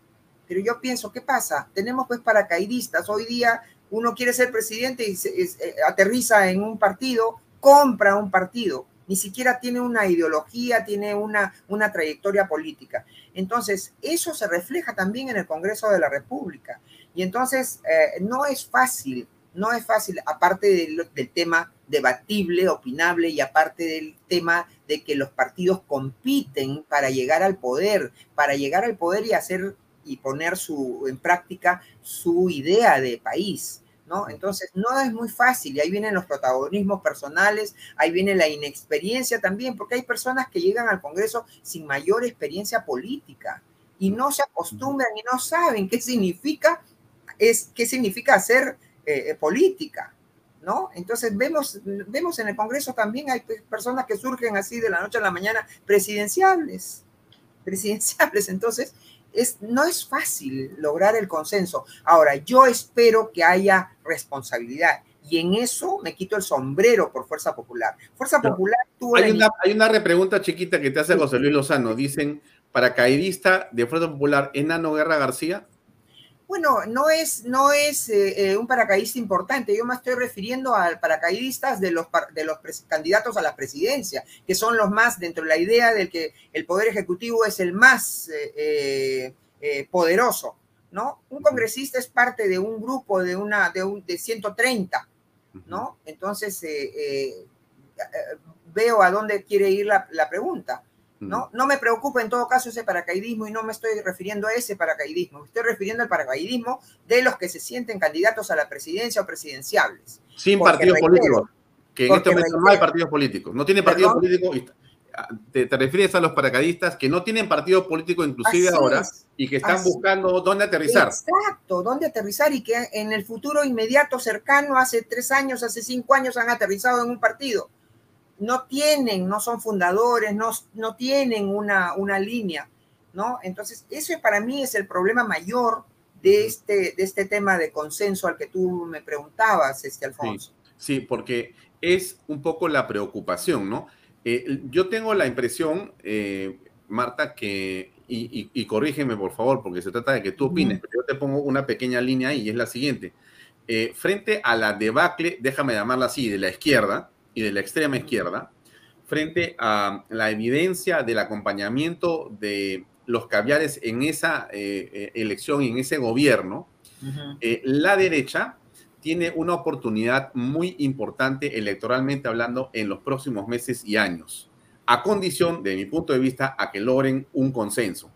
N: Pero yo pienso, ¿qué pasa? Tenemos pues paracaidistas. Hoy día uno quiere ser presidente y se- eh, aterriza en un partido, compra un partido, ni siquiera tiene una ideología, tiene una, una trayectoria política. Entonces, eso se refleja también en el Congreso de la República. Y entonces, eh, no es fácil, no es fácil, aparte del tema debatible, opinable, y aparte del tema de que los partidos compiten para llegar al poder, para llegar al poder y hacer y poner su, en práctica su idea de país. ¿no? Entonces, no es muy fácil y ahí vienen los protagonismos personales, ahí viene la inexperiencia también, porque hay personas que llegan al Congreso sin mayor experiencia política y no se acostumbran y no saben qué significa, es, qué significa hacer eh, política. ¿No? Entonces vemos, vemos en el Congreso también hay pe- personas que surgen así de la noche a la mañana presidenciables, presidenciables. Entonces, es, no es fácil lograr el consenso. Ahora, yo espero que haya responsabilidad y en eso me quito el sombrero por Fuerza Popular. Fuerza Popular tuvo
C: Hay una, hay una repregunta chiquita que te hace José Luis Lozano. Dicen, paracaidista de Fuerza Popular, Enano Guerra García.
N: Bueno, no es, no es eh, eh, un paracaidista importante. Yo me estoy refiriendo a paracaidistas de los, de los candidatos a la presidencia, que son los más dentro de la idea de que el Poder Ejecutivo es el más eh, eh, eh, poderoso. ¿no? Un congresista es parte de un grupo de, una, de, un, de 130. ¿no? Entonces, veo a dónde quiere ir la, la pregunta. ¿No? No me preocupa en todo caso ese paracaidismo y no me estoy refiriendo a ese paracaidismo, me estoy refiriendo al paracaidismo de los que se sienten candidatos a la presidencia o presidenciables.
C: Sin
N: Porque,
C: partidos
N: reitero,
C: políticos. que en este momento no hay partidos políticos. No tiene partido
N: ¿Perdón?
C: político. y- ah, Te, te refieres a los paracaidistas que no tienen partido político inclusive
N: Así
C: ahora
N: es.
C: y que están
N: Así-
C: buscando dónde aterrizar.
N: Exacto, dónde aterrizar y que en el futuro inmediato, cercano, hace tres años, hace cinco años han aterrizado en un partido. No tienen, no son fundadores, no, no tienen una, una línea, ¿no? Entonces, eso para mí es el problema mayor de este, de este tema de consenso al que tú me preguntabas, este Alfonso.
C: Sí, sí, porque es un poco la preocupación, ¿no? Eh, yo tengo la impresión, eh, Marta, que, y, y- y corrígeme por favor, porque se trata de que tú opines, pero yo te pongo una pequeña línea ahí y es la siguiente. Eh, frente a la debacle, déjame llamarla así, de la izquierda y de la extrema izquierda, frente a la evidencia del acompañamiento de los caviares en esa eh, eh, elección y en ese gobierno, eh, la derecha tiene una oportunidad muy importante electoralmente hablando en los próximos meses y años, a condición, de mi punto de vista, a que logren un consenso.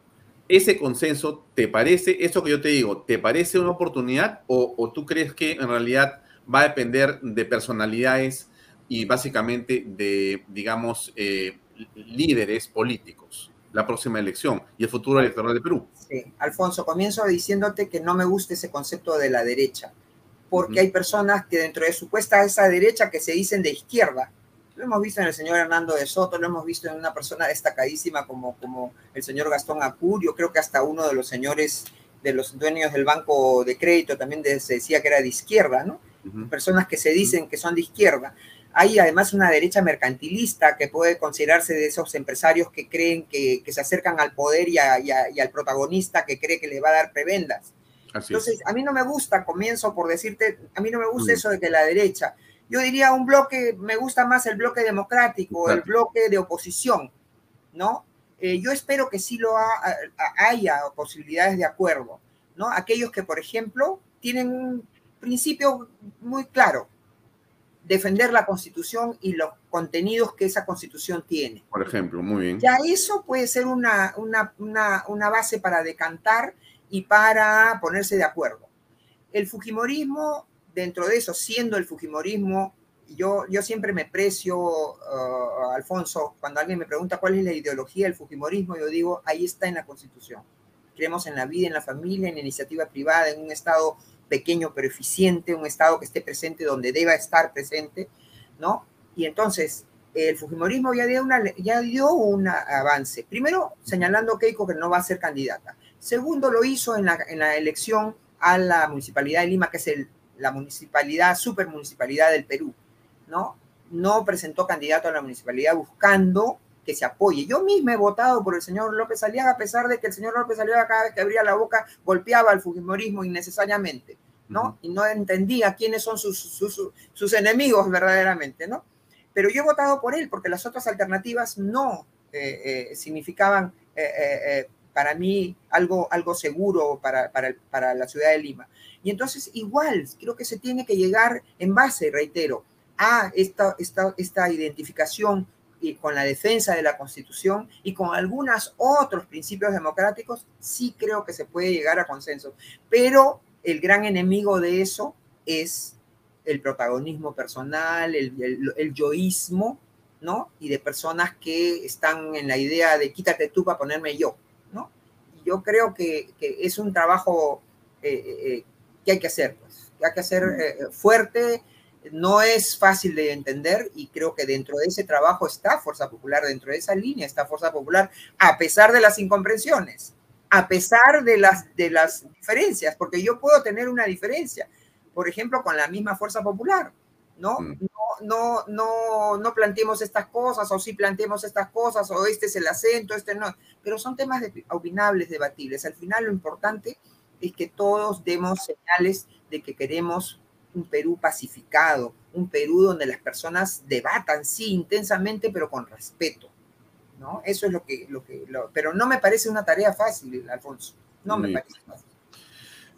C: ¿Ese consenso te parece, eso que yo te digo, te parece una oportunidad o, o tú crees que en realidad va a depender de personalidades y básicamente de, digamos, eh, líderes políticos la próxima elección y el futuro electoral de Perú?
N: Sí, Alfonso, comienzo diciéndote que no me gusta ese concepto de la derecha, porque hay personas que dentro de supuesta esa derecha que se dicen de izquierda. Lo hemos visto en el señor Hernando de Soto, lo hemos visto en una persona destacadísima como, como el señor Gastón Acurio, creo que hasta uno de los señores de los dueños del banco de crédito también de- se decía que era de izquierda, ¿no? Personas que se dicen que son de izquierda. Hay además una derecha mercantilista que puede considerarse de esos empresarios que creen que, que se acercan al poder y, a- y a- y al protagonista que cree que le va a dar prebendas.
C: Así
N: Entonces, a mí no me gusta, comienzo por decirte, a mí no me gusta
C: Mm.
N: eso de que la derecha, yo diría un bloque, me gusta más el bloque democrático, el bloque de oposición, ¿no? Eh, yo espero que sí lo ha- a- haya posibilidades de acuerdo, ¿no? Aquellos que, por ejemplo, tienen un principio muy claro, defender la constitución y los contenidos que esa constitución tiene.
C: Por ejemplo, muy bien.
N: Ya eso puede ser una, una, una, una base para decantar y para ponerse de acuerdo. El Fujimorismo, dentro de eso, siendo el Fujimorismo, yo, yo siempre me precio, uh, Alfonso, cuando alguien me pregunta cuál es la ideología del Fujimorismo, yo digo, ahí está en la Constitución. Creemos en la vida, en la familia, en la iniciativa privada, en un Estado pequeño pero eficiente, un Estado que esté presente donde deba estar presente, ¿no? Y entonces, el Fujimorismo ya dio, una, ya dio un avance. Primero, señalando a Keiko que no va a ser candidata. Segundo, lo hizo en la, elección a la Municipalidad de Lima, que es el, la municipalidad, supermunicipalidad del Perú, ¿no? No presentó candidato a la municipalidad buscando que se apoye. Yo misma he votado por el señor López Aliaga, a pesar de que el señor López Aliaga cada vez que abría la boca golpeaba al Fujimorismo innecesariamente, ¿no? Y no entendía quiénes son sus, sus, sus, sus enemigos verdaderamente, ¿no? Pero yo he votado por él porque las otras alternativas no eh, eh, significaban eh, eh, para mí algo, algo seguro para, para, para, la ciudad de Lima. Y entonces igual creo que se tiene que llegar en base, reitero, a esta, esta, esta identificación y con la defensa de la Constitución y con algunos otros principios democráticos, sí creo que se puede llegar a consenso. Pero el gran enemigo de eso es el protagonismo personal, el, el, el yoísmo, ¿no? Y de personas que están en la idea de quítate tú para ponerme yo, ¿no? Y yo creo que, que es un trabajo eh, eh, que hay que hacer, pues, que hay que hacer eh, fuerte, no es fácil de entender y creo que dentro de ese trabajo está Fuerza Popular, dentro de esa línea está Fuerza Popular, a pesar de las incomprensiones, a pesar de las, de las diferencias, porque yo puedo tener una diferencia, por ejemplo, con la misma Fuerza Popular, ¿no? Mm. No, no, no, no planteemos estas cosas, o sí planteemos estas cosas, o este es el acento, este no, pero son temas de, opinables, debatibles. Al final lo importante es que todos demos señales de que queremos un Perú pacificado, un Perú donde las personas debatan, sí, intensamente, pero con respeto. ¿no? Eso es lo que, lo que lo, pero no me parece una tarea fácil, Alfonso. No me parece fácil.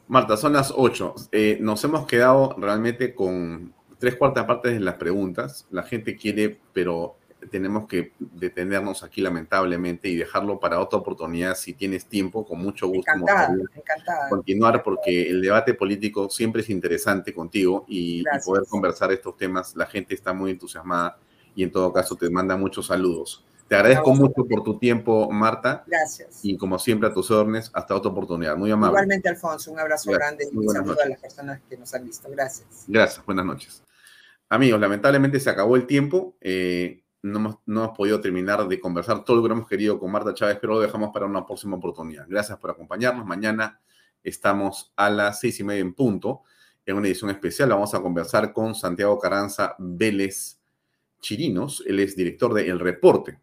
C: Marta, son las 8. Eh, nos hemos quedado realmente con tres cuartas partes de las preguntas. La gente quiere, pero tenemos que detenernos aquí lamentablemente y dejarlo para otra oportunidad si tienes tiempo, con mucho gusto.
N: Encantada, encantada.
C: Continuar porque el debate político siempre es interesante contigo y, y poder conversar estos temas. La gente está muy entusiasmada y en todo caso te manda muchos saludos. Te agradezco mucho por tu tiempo, Marta.
N: Gracias.
C: Y como siempre, a tus órdenes, hasta otra oportunidad. Muy amable.
N: Igualmente, Alfonso, un abrazo
C: Gracias.
N: grande y un saludo a
C: noches.
N: las personas que nos han visto. Gracias.
C: Gracias, buenas noches. Amigos, lamentablemente se acabó el tiempo. eh, no, hemos, podido terminar de conversar todo lo que hemos querido con Marta Chávez, pero lo dejamos para una próxima oportunidad. Gracias por acompañarnos. Mañana estamos a las seis y media en punto, en una edición especial. Vamos a conversar con Santiago Carranza Vélez Chirinos. Él es director de El Reporte.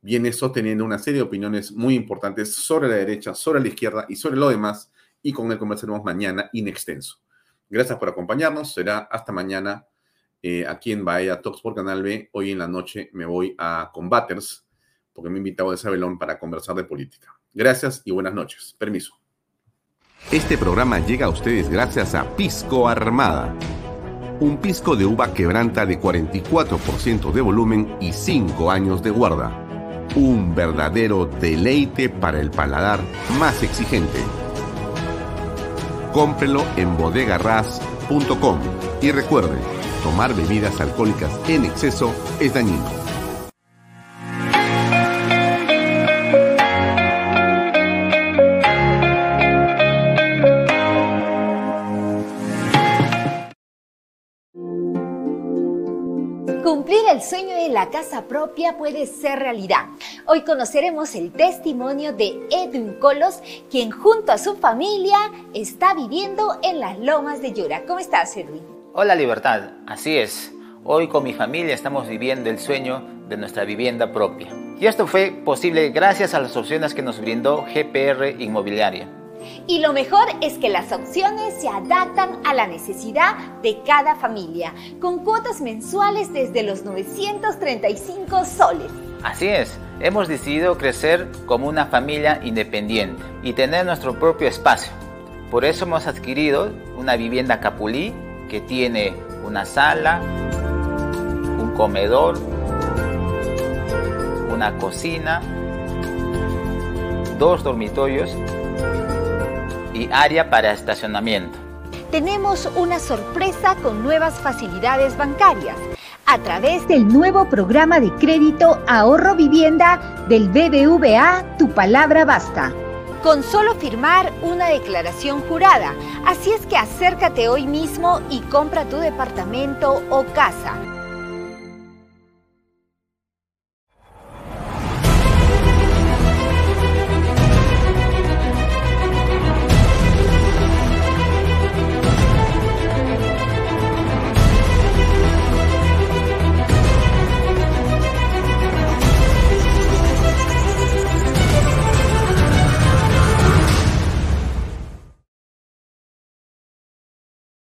C: Viene sosteniendo una serie de opiniones muy importantes sobre la derecha, sobre la izquierda y sobre lo demás. Y con él conversaremos mañana in extenso. Gracias por acompañarnos. Será hasta mañana eh, aquí en Bahía Talks por Canal B. Hoy en la noche me voy a Combaters porque me he invitado de Sabelón para conversar de política. Gracias y buenas noches. Permiso.
O: Este programa llega a ustedes gracias a Pisco Armada. Un pisco de uva quebranta de 44% de volumen y 5 años de guarda. Un verdadero deleite para el paladar más exigente. Cómprelo en bodegarras.com y recuerde, tomar bebidas alcohólicas en exceso es dañino.
A: Cumplir el sueño de la casa propia puede ser realidad. Hoy conoceremos el testimonio de Edwin Colos, quien junto a su familia está viviendo en las lomas de Llora. ¿Cómo estás, Edwin?
B: Hola Libertad, así es. Hoy con mi familia estamos viviendo el sueño de nuestra vivienda propia. Y esto fue posible gracias a las opciones que nos brindó GPR Inmobiliaria.
A: Y lo mejor es que las opciones se adaptan a la necesidad de cada familia, con cuotas mensuales desde los 935 soles.
B: Así es, hemos decidido crecer como una familia independiente y tener nuestro propio espacio. Por eso hemos adquirido una vivienda Capulí que tiene una sala, un comedor, una cocina, dos dormitorios y área para estacionamiento.
A: Tenemos una sorpresa con nuevas facilidades bancarias a través del nuevo programa de crédito Ahorro Vivienda del BBVA Tu Palabra Basta. Con solo firmar una declaración jurada. Así es que acércate hoy mismo y compra tu departamento o casa.